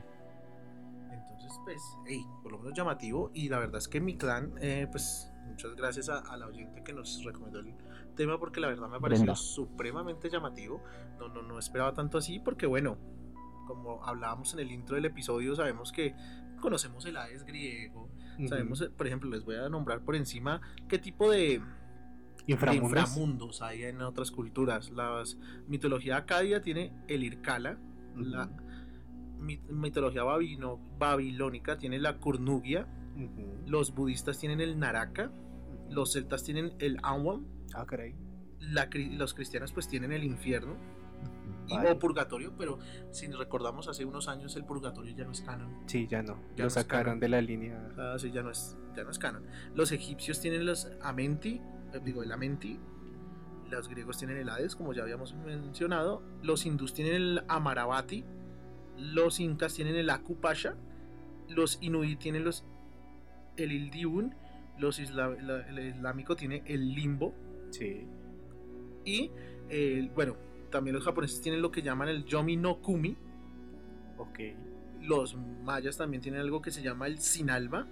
Entonces, pues, hey, por lo menos llamativo. Y la verdad es que mi clan, eh, pues, muchas gracias a, a la oyente que nos recomendó el tema, porque la verdad me pareció supremamente llamativo. No, no, no esperaba tanto así, porque bueno, como hablábamos en el intro del episodio, sabemos que conocemos el Hades griego. Sabemos, eh, por ejemplo, les voy a nombrar por encima qué tipo de, de Inframundos. inframundos hay en otras culturas. La mitología acadia tiene el Irkala, la mitología babino- babilónica tiene la Kurnugia, Ujú. los budistas tienen el Naraka, los celtas tienen el Anwam, Ah, caray. la los cristianos pues tienen el infierno y, o purgatorio, pero si recordamos hace unos años el purgatorio ya no es canon. Sí, ya no. Ya Lo no sacaron de la línea. Ah, sí, ya no es, ya no es canon. Los egipcios tienen los Amenti, eh, digo el Amenti, los griegos tienen el Hades, como ya habíamos mencionado, los hindús tienen el Amaravati, los incas tienen el Akupasha, los inuit tienen los el Ildiun, los isla- la- el islámico tiene el Limbo Sí. y bueno, también los japoneses tienen lo que llaman el Yomi no Kumi, Ok. Los mayas también tienen algo que se llama el Sinalba.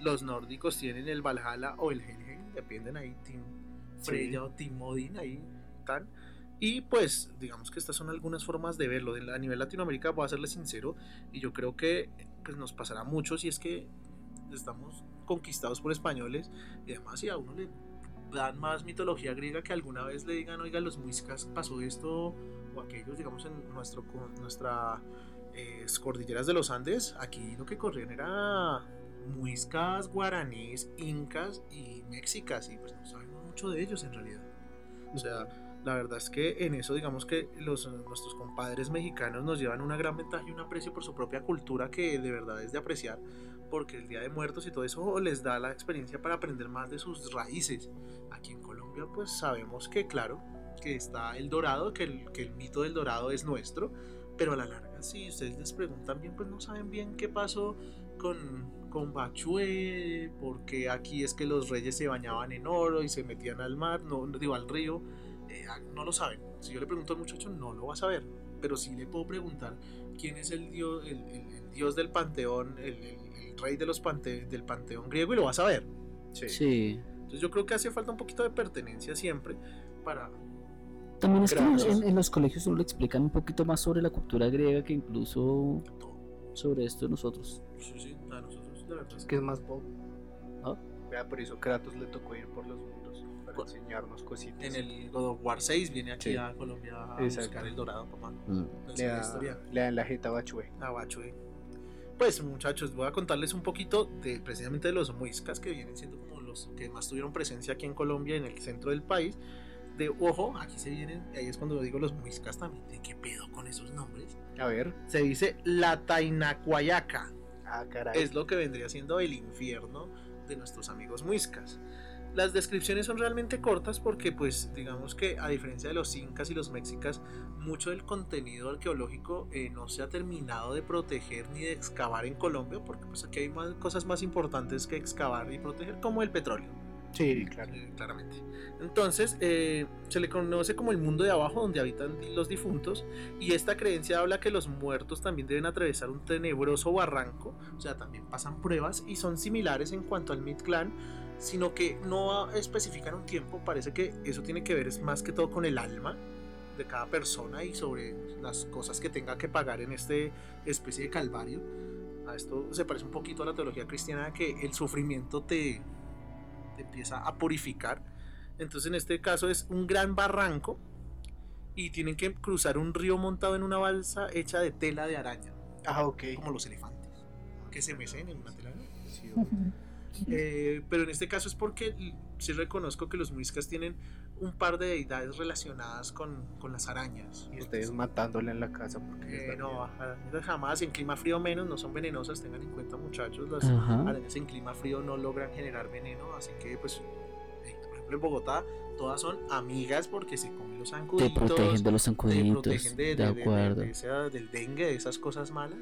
Los nórdicos tienen el Valhalla o el Helheim, dependen ahí, Team Freya o Team Odin, ahí están. Y pues, digamos que estas son algunas formas de verlo. A nivel Latinoamérica, voy a serles sincero, y yo creo que pues, nos pasará mucho si es que estamos conquistados por españoles y además si a uno le dan más mitología griega que alguna vez le digan, oiga, los muiscas pasó esto o aquellos, digamos, en nuestro, nuestra eh, cordilleras de los Andes, aquí lo que corrían era muiscas, guaraníes, incas y mexicas, y pues no sabemos mucho de ellos en realidad. O sea, la verdad es que en eso digamos que los, nuestros compadres mexicanos nos llevan una gran ventaja y un aprecio por su propia cultura que de verdad es de apreciar, porque el Día de Muertos y todo eso les da la experiencia para aprender más de sus raíces. Aquí en Colombia pues sabemos que claro, que está el dorado, que el, que el mito del dorado es nuestro, pero a la larga si ustedes les preguntan bien pues no saben bien qué pasó con, con Bachué, porque aquí es que los reyes se bañaban en oro y se metían al mar, no digo al río, eh, no lo saben. Si yo le pregunto al muchacho, no lo va a saber. Pero sí le puedo preguntar quién es el dios, el, el- el dios del panteón, el, el- el rey de los pante- del panteón griego y lo va a saber. Sí. Sí. Entonces yo creo que hace falta un poquito de pertenencia siempre para... También es que en, los colegios uno le explican un poquito más sobre la cultura griega que incluso todo. sobre esto de nosotros. Sí, sí, a nosotros la verdad Es que es más pop. ¿Ah? Vea, por eso Kratos le tocó ir por los mundos Cu- enseñarnos cositas. En el God of War 6 viene aquí Sí. a Colombia a Exacto. buscar el dorado, papá. Mm. Esa es le, da, historia. le dan la jeta a Bachué. a Bachué. Pues muchachos, voy a contarles un poquito de precisamente de los muiscas que vienen siendo como los que más tuvieron presencia aquí en Colombia, en el centro del país. De ojo, aquí se vienen, y ahí es cuando digo los muiscas también. ¿De qué pedo con esos nombres? A ver. Se dice la Tainacuayaca. Ah, caray. Es lo que vendría siendo el infierno de nuestros amigos muiscas. Las descripciones son realmente cortas porque pues digamos que a diferencia de los incas y los mexicas, mucho del contenido arqueológico eh, no se ha terminado de proteger ni de excavar en Colombia porque pues aquí hay más, cosas más importantes que excavar y proteger como el petróleo. Sí, claro. eh, claramente. Entonces, eh, se le conoce como el mundo de abajo, donde habitan los difuntos, y esta creencia habla que los muertos también deben atravesar un tenebroso barranco, o sea, también pasan pruebas y son similares en cuanto al Mid-Clan, sino que no especifican un tiempo, parece que eso tiene que ver es más que todo con el alma de cada persona y sobre las cosas que tenga que pagar en este especie de calvario. A esto se parece un poquito a la teología cristiana que el sufrimiento te, te empieza a purificar. Entonces en este caso es un gran barranco y tienen que cruzar un río montado en una balsa hecha de tela de araña, Ah, ok. como los elefantes, que se mecen en una tela de araña. Sí. [LAUGHS] Eh, pero en este caso es porque sí reconozco que los muiscas tienen un par de deidades relacionadas con, con las arañas. Y ustedes matándola en la casa porque Eh, no, jamás, en clima frío menos, no son venenosas, tengan en cuenta muchachos, las Ajá. arañas en clima frío no logran generar veneno, así que pues, eh, por ejemplo en Bogotá todas son amigas porque se comen los Te zancuditos, protegen de los te zancuditos. protegen de, De, de- de- de- acuerdo. esa- del dengue, de esas cosas malas.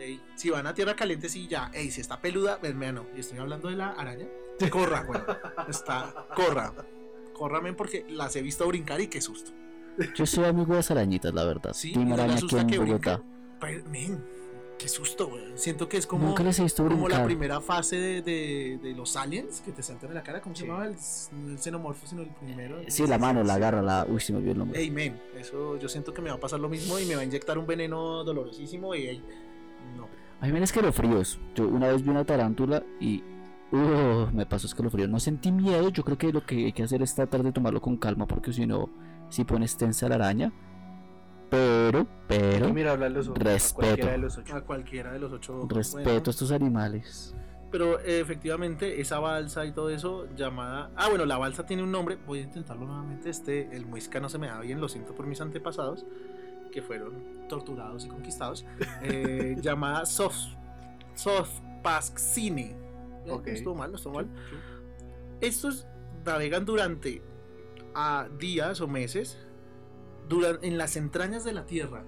Ey, si van a tierra caliente, sí, ya, ey, si está peluda, pues, mira, no, y estoy hablando de la araña, corra, güey, está, corra, corra, men, porque las he visto brincar y qué susto. Yo soy amigo de las arañitas, la verdad. Sí, Team ¿no le araña aquí en que Bogotá. Pero, men, qué susto, güey, siento que es como... Nunca les he visto como la primera fase de, de- de los aliens que te saltan en la cara, ¿cómo se llamaba? El, el xenomorfo, sino el primero. Sí, la mano, la agarra, la. Uy, se me olvidó el nombre. Ey, men, eso yo siento que me va a pasar lo mismo y me va a inyectar un veneno dolorosísimo y ey, no. A mí me dan escalofríos. Yo una vez vi una tarántula y. Uh, me pasó escalofrío. No sentí miedo. Yo creo que lo que hay que hacer es tratar de tomarlo con calma porque si no, si pones tensa la araña. Pero, pero. Mira, habla los a Respeto. cualquiera de los ocho. A cualquiera de los ocho. Respeto bueno. a estos animales. Pero eh, efectivamente, esa balsa y todo eso, llamada. Ah, bueno, la balsa tiene un nombre. Voy a intentarlo nuevamente. Este, el muisca no se me da bien, lo siento por mis antepasados, que fueron torturados y conquistados. Eh, [LAUGHS] llamada Sof, Sofpaxine. Eh, Ok. No estuvo mal, no estuvo mal. Estos navegan durante a días o meses duran, en las entrañas de la Tierra.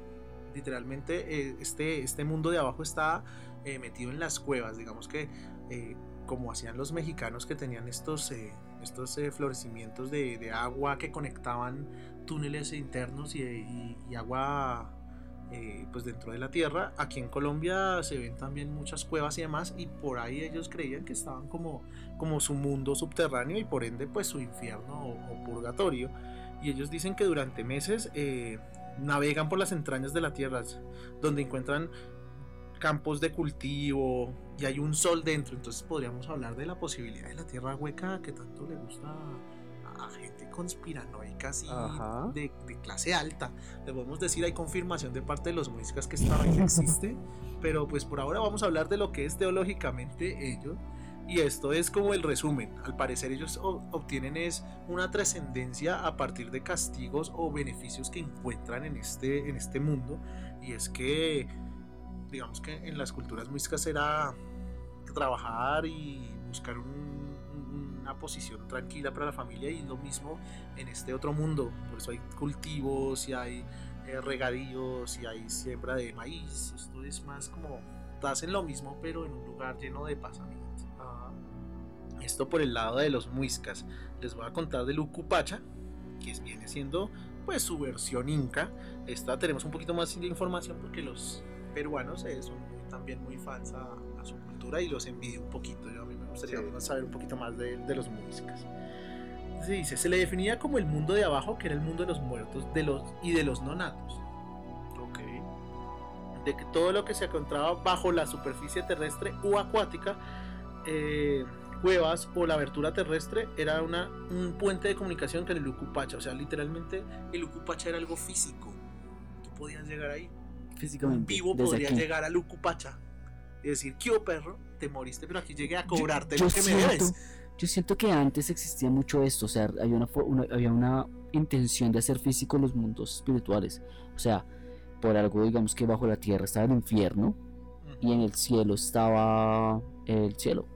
Literalmente, eh, este, este mundo de abajo está eh, metido en las cuevas. Digamos que, eh, como hacían los mexicanos que tenían estos, eh, estos eh, florecimientos de, de agua que conectaban túneles internos y, agua eh, pues dentro de la tierra. Aquí en Colombia se ven también muchas cuevas y demás. Y por ahí ellos creían que estaban como como su mundo subterráneo y por ende pues su infierno o, o purgatorio. Y ellos dicen que durante meses eh, navegan por las entrañas de la tierra, donde encuentran campos de cultivo y hay un sol dentro. Entonces podríamos hablar de la posibilidad de la tierra hueca que tanto le gusta a, a gente conspiranoica así de, de clase alta. Le podemos decir, hay confirmación de parte de los muiscas que esta vaina existe. [LAUGHS] Pero pues por ahora vamos a hablar de lo que es teológicamente ello. Y esto es como el resumen. Al parecer ellos obtienen es una trascendencia a partir de castigos o beneficios que encuentran en este, en este mundo. Y es que, digamos que en las culturas muiscas era trabajar y buscar un- una posición tranquila para la familia y lo mismo en este otro mundo. Por eso hay cultivos y hay eh, regadíos y hay siembra de maíz. Esto es más como hacen lo mismo pero en un lugar lleno de paz, amiguitos. Esto por el lado de los muiscas. Les voy a contar del Ucupacha, que viene siendo pues su versión inca. Esta tenemos un poquito más de información porque los peruanos eh, son también muy fans a, a su cultura y los envidio un poquito. Yo gustaría Sí. saber un poquito más de, de los muiscas. Se dice, se le definía como el mundo de abajo, que era el mundo de los muertos de los, y de los nonatos. Ok. de que todo lo que se encontraba bajo la superficie terrestre o acuática, eh, cuevas o la abertura terrestre, era una, un puente de comunicación con el Ucupacha. O sea, literalmente el Ucupacha era algo físico. Tú podías llegar ahí. Un Físicamente. vivo desde podría aquí. llegar al Ucupacha y decir, ¿qué perro? Te moriste, pero aquí llegué a cobrarte yo lo que me siento- debes. Yo siento que antes existía mucho esto, o sea, había una, una- había una intención de hacer físico los mundos espirituales. O sea, por algo digamos que bajo la tierra estaba el infierno y en el cielo estaba el cielo.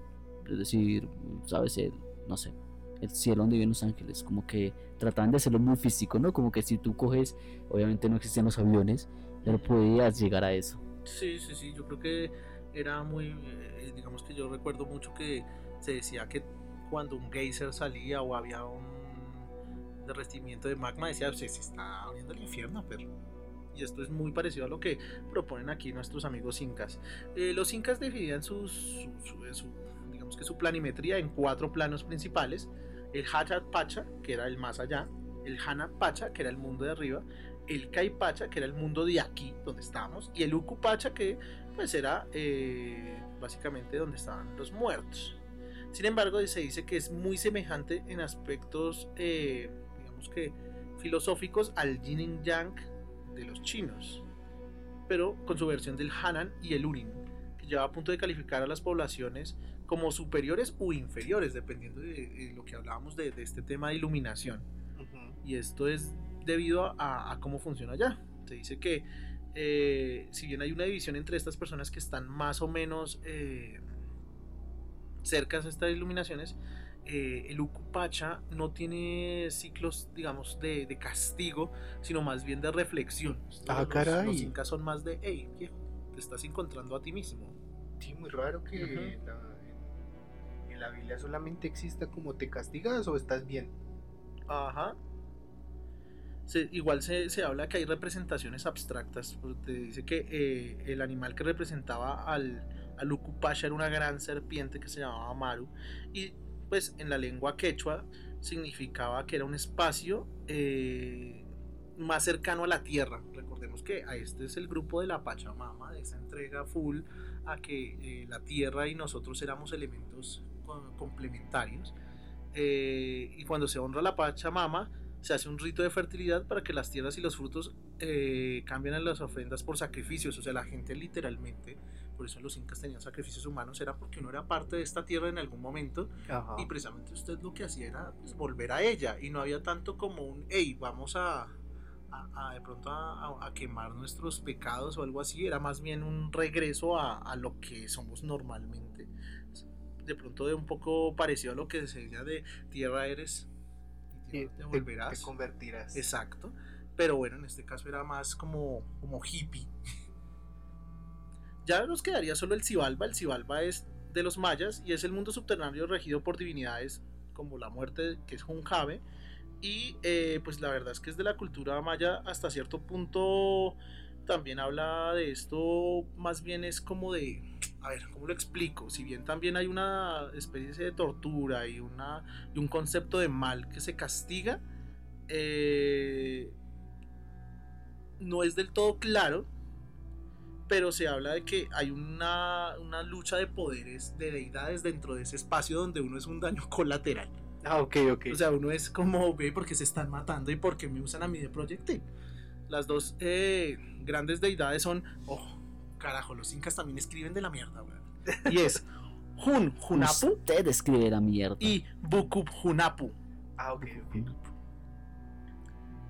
Es decir, sabes, el, no sé, el cielo donde viven los ángeles, como que trataban de hacerlo muy físico, ¿no? Como que si tú coges, obviamente no existían los aviones, pero podías llegar a eso. Sí, sí, sí, yo creo que era muy, eh, digamos que yo recuerdo mucho que se decía que cuando un geyser salía o había un derretimiento de magma, decía, se, se está abriendo el infierno, pero y esto es muy parecido a lo que proponen aquí nuestros amigos incas. Eh, los incas dividían sus, su, su- su- digamos que su planimetría en cuatro planos principales: el Hayat Pacha, que era el más allá, el Hana Pacha, que era el mundo de arriba, el Kai Pacha, que era el mundo de aquí, donde estamos, y el Uku Pacha, que pues era eh, básicamente donde estaban los muertos. Sin embargo, se dice que es muy semejante en aspectos, eh, digamos que filosóficos, al Yin y Yang de los chinos, pero con su versión del Hanan y el Urin, que lleva a punto de calificar a las poblaciones como superiores o inferiores, dependiendo de, de lo que hablábamos de, de este tema de iluminación. Y esto es debido a, a cómo funciona allá. Se dice que eh, si bien hay una división entre estas personas que están más o menos eh, cercas a estas iluminaciones, eh, el Ukupacha no tiene ciclos, digamos, de, de castigo, sino más bien de reflexión. Ah, los, caray. Los incas son más de, hey, viejo, te estás encontrando a ti mismo. Sí, muy raro que la, en la Biblia solamente exista como te castigas o estás bien. Ajá. Se- igual se, se habla que hay representaciones abstractas. porque Te dice que eh, el animal que representaba al, al Ukupasha era una gran serpiente que se llamaba Maru. Y pues en la lengua quechua significaba que era un espacio eh, más cercano a la tierra. Recordemos que a este es el grupo de la Pachamama, de esa entrega full a que eh, la tierra y nosotros éramos elementos co- complementarios. Y cuando se honra la Pachamama, se hace un rito de fertilidad para que las tierras y los frutos eh, cambien a las ofrendas por sacrificios. O sea, la gente literalmente, por eso los incas tenían sacrificios humanos, era porque uno era parte de esta tierra en algún momento Ajá. y precisamente usted lo que hacía era pues, volver a ella y no había tanto como un, hey, vamos a, a- a de pronto a, quemar nuestros pecados o algo así, era más bien un regreso a, a lo que somos normalmente. De pronto de un poco parecido a lo que se decía de tierra eres te te, volverás. te convertirás. Exacto. Pero bueno, en este caso era más como, como hippie. Ya nos quedaría solo el Xibalba. El Xibalba es de los mayas y es el mundo subterráneo regido por divinidades como la muerte, que es Junjabe. Y eh, pues la verdad es que es de la cultura maya hasta cierto punto también habla de esto, más bien es como de, a ver, ¿cómo lo explico? Si bien también hay una especie de tortura y, una, y un concepto de mal que se castiga, eh, no es del todo claro, pero se habla de que hay una, una lucha de poderes, de deidades dentro de ese espacio donde uno es un daño [LAUGHS] colateral. Ah, ok, ok. O sea, uno es como, ve, porque se están matando y porque me usan a mí de proyectil. Las dos eh, grandes deidades son, oh, carajo, los incas también escriben de la mierda, weón. Y es Hun Hunapu Usted escribe la mierda. y Bukub Hunapu. ah, ok, ok.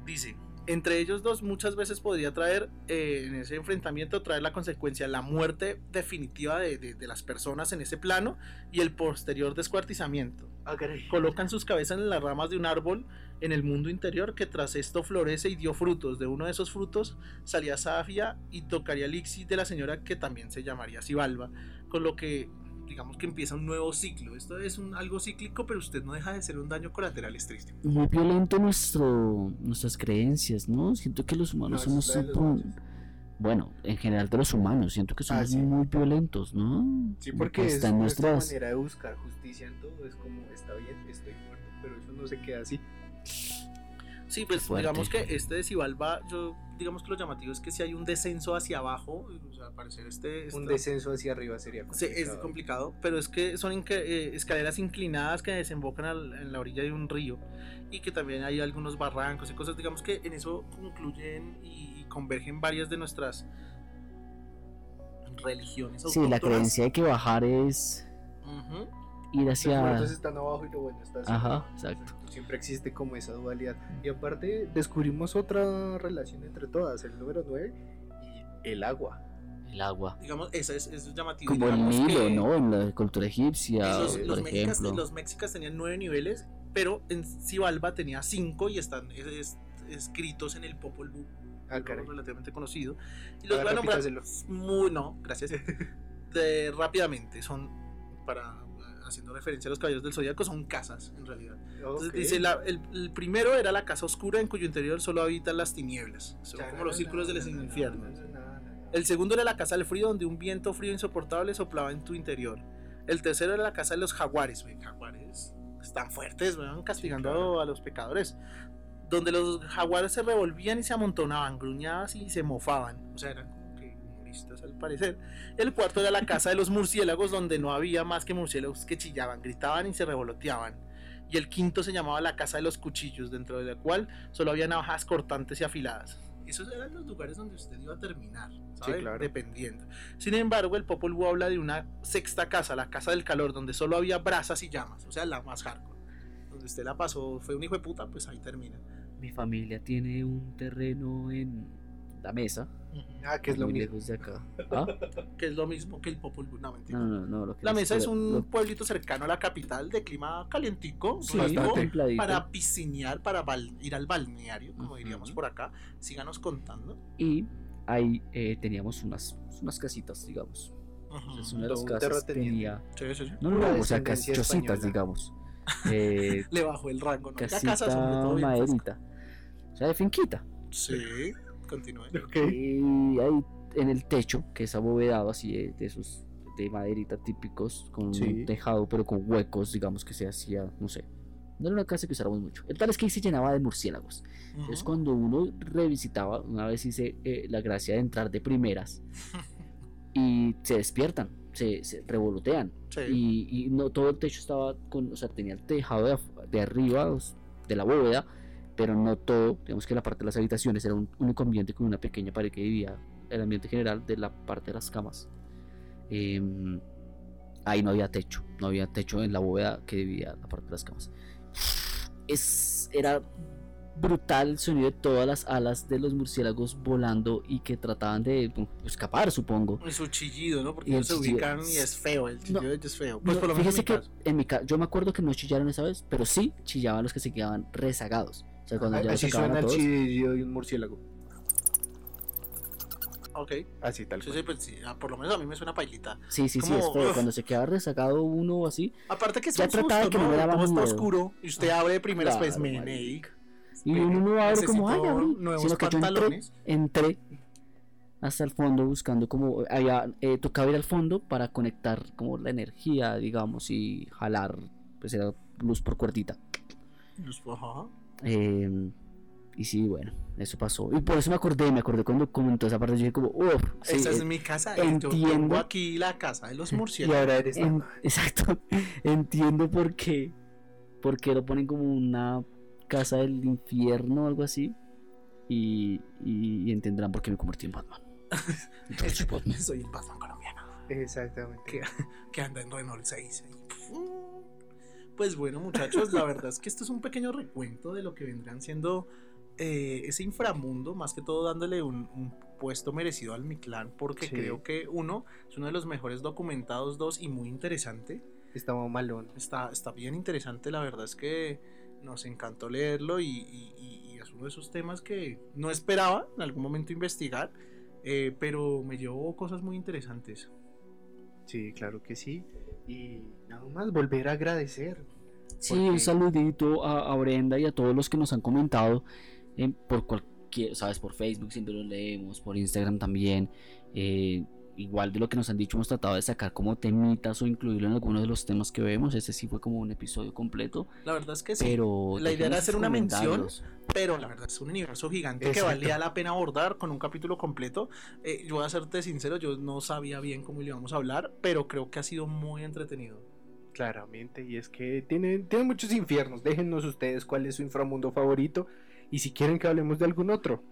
Dice, entre ellos dos muchas veces podría traer, eh, en ese enfrentamiento, traer la consecuencia, la muerte definitiva de, de- de las personas en ese plano y el posterior descuartizamiento. Ah, caray. Colocan sus cabezas en las ramas de un árbol en el mundo interior que tras esto florece y dio frutos. De uno de esos frutos salía Safia y tocaría el Ixi de la señora que también se llamaría Sibalba, con lo que digamos que empieza un nuevo ciclo. Esto es un, algo cíclico, pero usted no deja de ser un daño colateral, es triste. Muy violento nuestro, nuestras creencias, ¿no? Siento que los humanos No, somos mayas. bueno, en general de los humanos, siento que somos Ah, sí. muy violentos, ¿no? Sí, porque que es nuestra manera de buscar justicia en todo. Es como, está bien, estoy muerto, pero eso no se queda así. Sí, pues digamos que este de Sibalba, yo digamos que lo llamativo es que si hay un descenso hacia abajo, o sea, al parecer este... Un descenso hacia arriba sería Sí, complicado. es complicado, pero es que son inca- eh, escaleras inclinadas que desembocan al- en la orilla de un río y que también hay algunos barrancos y cosas, digamos que en eso concluyen y, y convergen varias de nuestras religiones. Sí, la creencia de que bajar es Ujú. Ir Los hacia... muertos están abajo y lo bueno está arriba. Ajá, exacto. Siempre existe como esa dualidad. Y aparte descubrimos otra relación entre todas, el número 9 y el agua. El agua. Digamos, eso es, eso es llamativo. Como el Nilo, que ¿no? En la cultura egipcia, esos- por los, mexicas, ejemplo. los mexicas tenían nueve niveles, pero en Sibalba tenía cinco y están es- es- escritos en el Popol Vuh. Ah, relativamente conocido. Y los voy a nombrar muy, no, gracias. [LAUGHS] De- rápidamente, son para haciendo referencia a los caballeros del zodiaco, son casas en realidad. Entonces dice, la- el, el primero era la casa oscura en cuyo interior solo habitan las tinieblas, son como los círculos del infierno. El segundo era la casa del frío, donde un viento frío insoportable soplaba en tu interior. El tercero era la casa de los jaguares, güey, jaguares están fuertes, weón, castigando claro. a los pecadores. Donde los jaguares se revolvían y se amontonaban, gruñadas y se mofaban. O sea, eran parecer. El cuarto era la casa de los murciélagos, donde no había más que murciélagos que chillaban, gritaban y se revoloteaban. Y el quinto se llamaba la casa de los cuchillos, dentro de la cual solo había navajas cortantes y afiladas. Esos eran los lugares donde usted iba a terminar, ¿sabe? claro. Dependiendo. Sin embargo, el Popol Vuh habla de una sexta casa, la casa del calor, donde solo había brasas y llamas, o sea, la más hardcore. Donde usted la pasó, fue un hijo de puta, pues ahí termina. Mi familia tiene un terreno en la mesa, Ah, que es lo muy mismo. lejos de acá. ¿Ah? [LAUGHS] Que es lo mismo que el Popol Vuh, no, mentira. No, no, no. Lo que La mesa es lo- un lo- pueblito cercano a la capital de clima calientico, Sí, para piscinear, para bal- ir al balneario, como Ujú. diríamos por acá. Síganos contando. Y ahí eh, teníamos unas, unas casitas, digamos. Entonces, una de las casas tenía. Sí, sí, sí. No, no, no, o sea, cas- descendencia chocitas, digamos. [LAUGHS] Eh, Le bajó el rango, ¿no? Ya casita casas, maderita. O sea, de finquita. Sí, continúe. Ok. Y ahí en el techo, que es abovedado así de, de esos de maderita típicos, con Sí. un tejado, pero con huecos, digamos que se hacía, no sé. No era una casa que usáramos mucho. El tal es que ahí se llenaba de murciélagos. Es Ujú. cuando uno revisitaba, una vez hice eh, la gracia de entrar de primeras [LAUGHS] y se despiertan, se, se revolotean. Sí. Y, y no todo el techo estaba con, o sea, tenía el tejado de, de arriba, de la bóveda, pero no todo, digamos que la parte de las habitaciones era un único ambiente con una pequeña pared que dividía el ambiente general de la parte de las camas. Em, ahí no había techo, no había techo en la bóveda que dividía la parte de las camas. Es, era brutal el sonido de todas las alas de los murciélagos volando y que trataban de escapar, supongo. Y su chillido, ¿no? Porque ellos se ubican y es feo, el chillido No. es feo. Pues No, por lo menos fíjese en que caso. en mi yo me acuerdo que no chillaron esa vez, pero sí chillaban los que se quedaban rezagados. O sea, cuando ya Así suena el chillido de un murciélago. Ok, Así tal sí, cual. sí, pues sí, ah, por lo menos a mí me suena pailita. Sí, sí, sí, es feo. Cuando se queda rezagado uno o así. Aparte que es Ya un trataba susto, que no me daba Todo está oscuro y usted abre de primeras, pues, Claro, ey, Y uno no abre como, ay, abrí. nuevos Sino que yo entré, pantalones. entré hasta el fondo buscando como. Había eh, tocaba ir al fondo para conectar como la energía, digamos, y jalar. Pues era luz por cuerdita. Pues, ajá. Eh, y sí, bueno, eso pasó. Y por eso me acordé, me acordé cuando comentó esa parte. Yo dije, como, uff, sí, Esa eh, es mi casa. y Yo entiendo. tengo aquí la casa de los [LAUGHS] Y murciélagos. ahora eres En- mamá. exacto. [LAUGHS] Entiendo por qué. Por qué lo ponen como una casa del infierno o algo así. Y, y- y entenderán por qué me convertí en Batman. [LAUGHS] Entonces, soy Batman. Soy el Batman colombiano Exactamente. ¿Qué? que anda en Renault 6. ahí. Pues bueno, muchachos, la verdad es que esto es un pequeño recuento de lo que vendrán siendo eh, ese inframundo, más que todo dándole un, un puesto merecido al Mi Clan, porque Sí. creo que uno es uno de los mejores documentados, dos y muy interesante. Estaba malón. Está, está bien interesante, la verdad es que nos encantó leerlo y, y- y- y es uno de esos temas que no esperaba en algún momento investigar, eh, pero me llevó cosas muy interesantes. Sí, claro que sí. Y nada más volver a agradecer. Sí, Porque- un saludito a, a Brenda y a todos los que nos han comentado eh, por cualquier, sabes, por Facebook siempre lo leemos, por Instagram también. eh, igual de lo que nos han dicho, hemos tratado de sacar como temitas o incluirlo en algunos de los temas que vemos. Ese sí fue como un episodio completo, La verdad es que sí. pero la idea era hacer una mención, pero la verdad es un universo gigante Exacto. que valía la pena abordar con un capítulo completo. Eh, yo voy a serte sincero, yo no sabía bien cómo le íbamos a hablar, pero creo que ha sido muy entretenido. Claramente. Y es que tiene, tiene muchos infiernos. Déjennos ustedes cuál es su inframundo favorito. Y si quieren que hablemos de algún otro.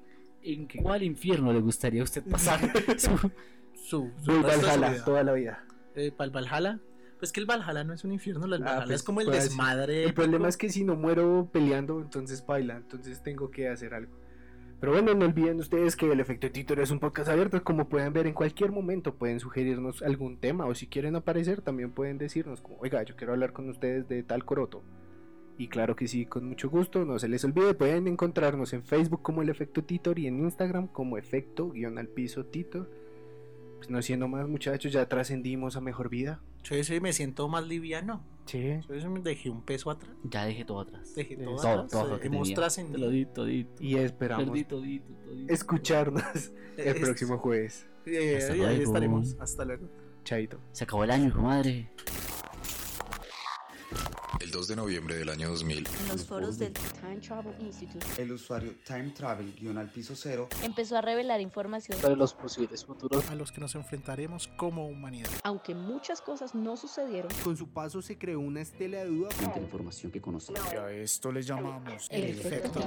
¿En cuál infierno le gustaría a usted pasar? [LAUGHS] Su- Su, Voy Valhalla toda la vida. Eh, ¿Para el Valhalla? Pues que el Valhalla no es un infierno, el Ah, Valhalla pues, es como el pues, desmadre. El problema es que si no muero peleando, entonces baila. Entonces tengo que hacer algo. Pero bueno, no olviden ustedes que el efecto Titor es un podcast abierto. Como pueden ver, en cualquier momento pueden sugerirnos algún tema. O si quieren aparecer, también pueden decirnos como, oiga, yo quiero hablar con ustedes de tal coroto. Y claro que sí, con mucho gusto. No se les olvide, pueden encontrarnos en Facebook como el efecto Titor y en Instagram como efecto guion al piso Titor. Pues no siendo más muchachos, ya trascendimos a mejor vida. Entonces me siento más liviano. Sí. Entonces me dejé un peso atrás. Ya dejé todo atrás. Dejé todo, Todo, atrás. todo lo que Hemos tenía. trascendido. Te lo di todito. Y esperamos Perdí todito, todito. escucharnos [LAUGHS] el Es- próximo jueves. Eh, Hasta y ahí luego. estaremos. Hasta luego. Chaito. Se acabó el año, hijo de madre. El 2 de noviembre del año 2000, En los foros del Time Travel Institute El usuario Time Travel guion al piso cero empezó a revelar información, sobre los posibles futuros A los que nos enfrentaremos como humanidad. aunque muchas cosas no sucedieron. Con su paso se creó una estela de duda Frente a la información que conocemos. a esto le llamamos El efecto.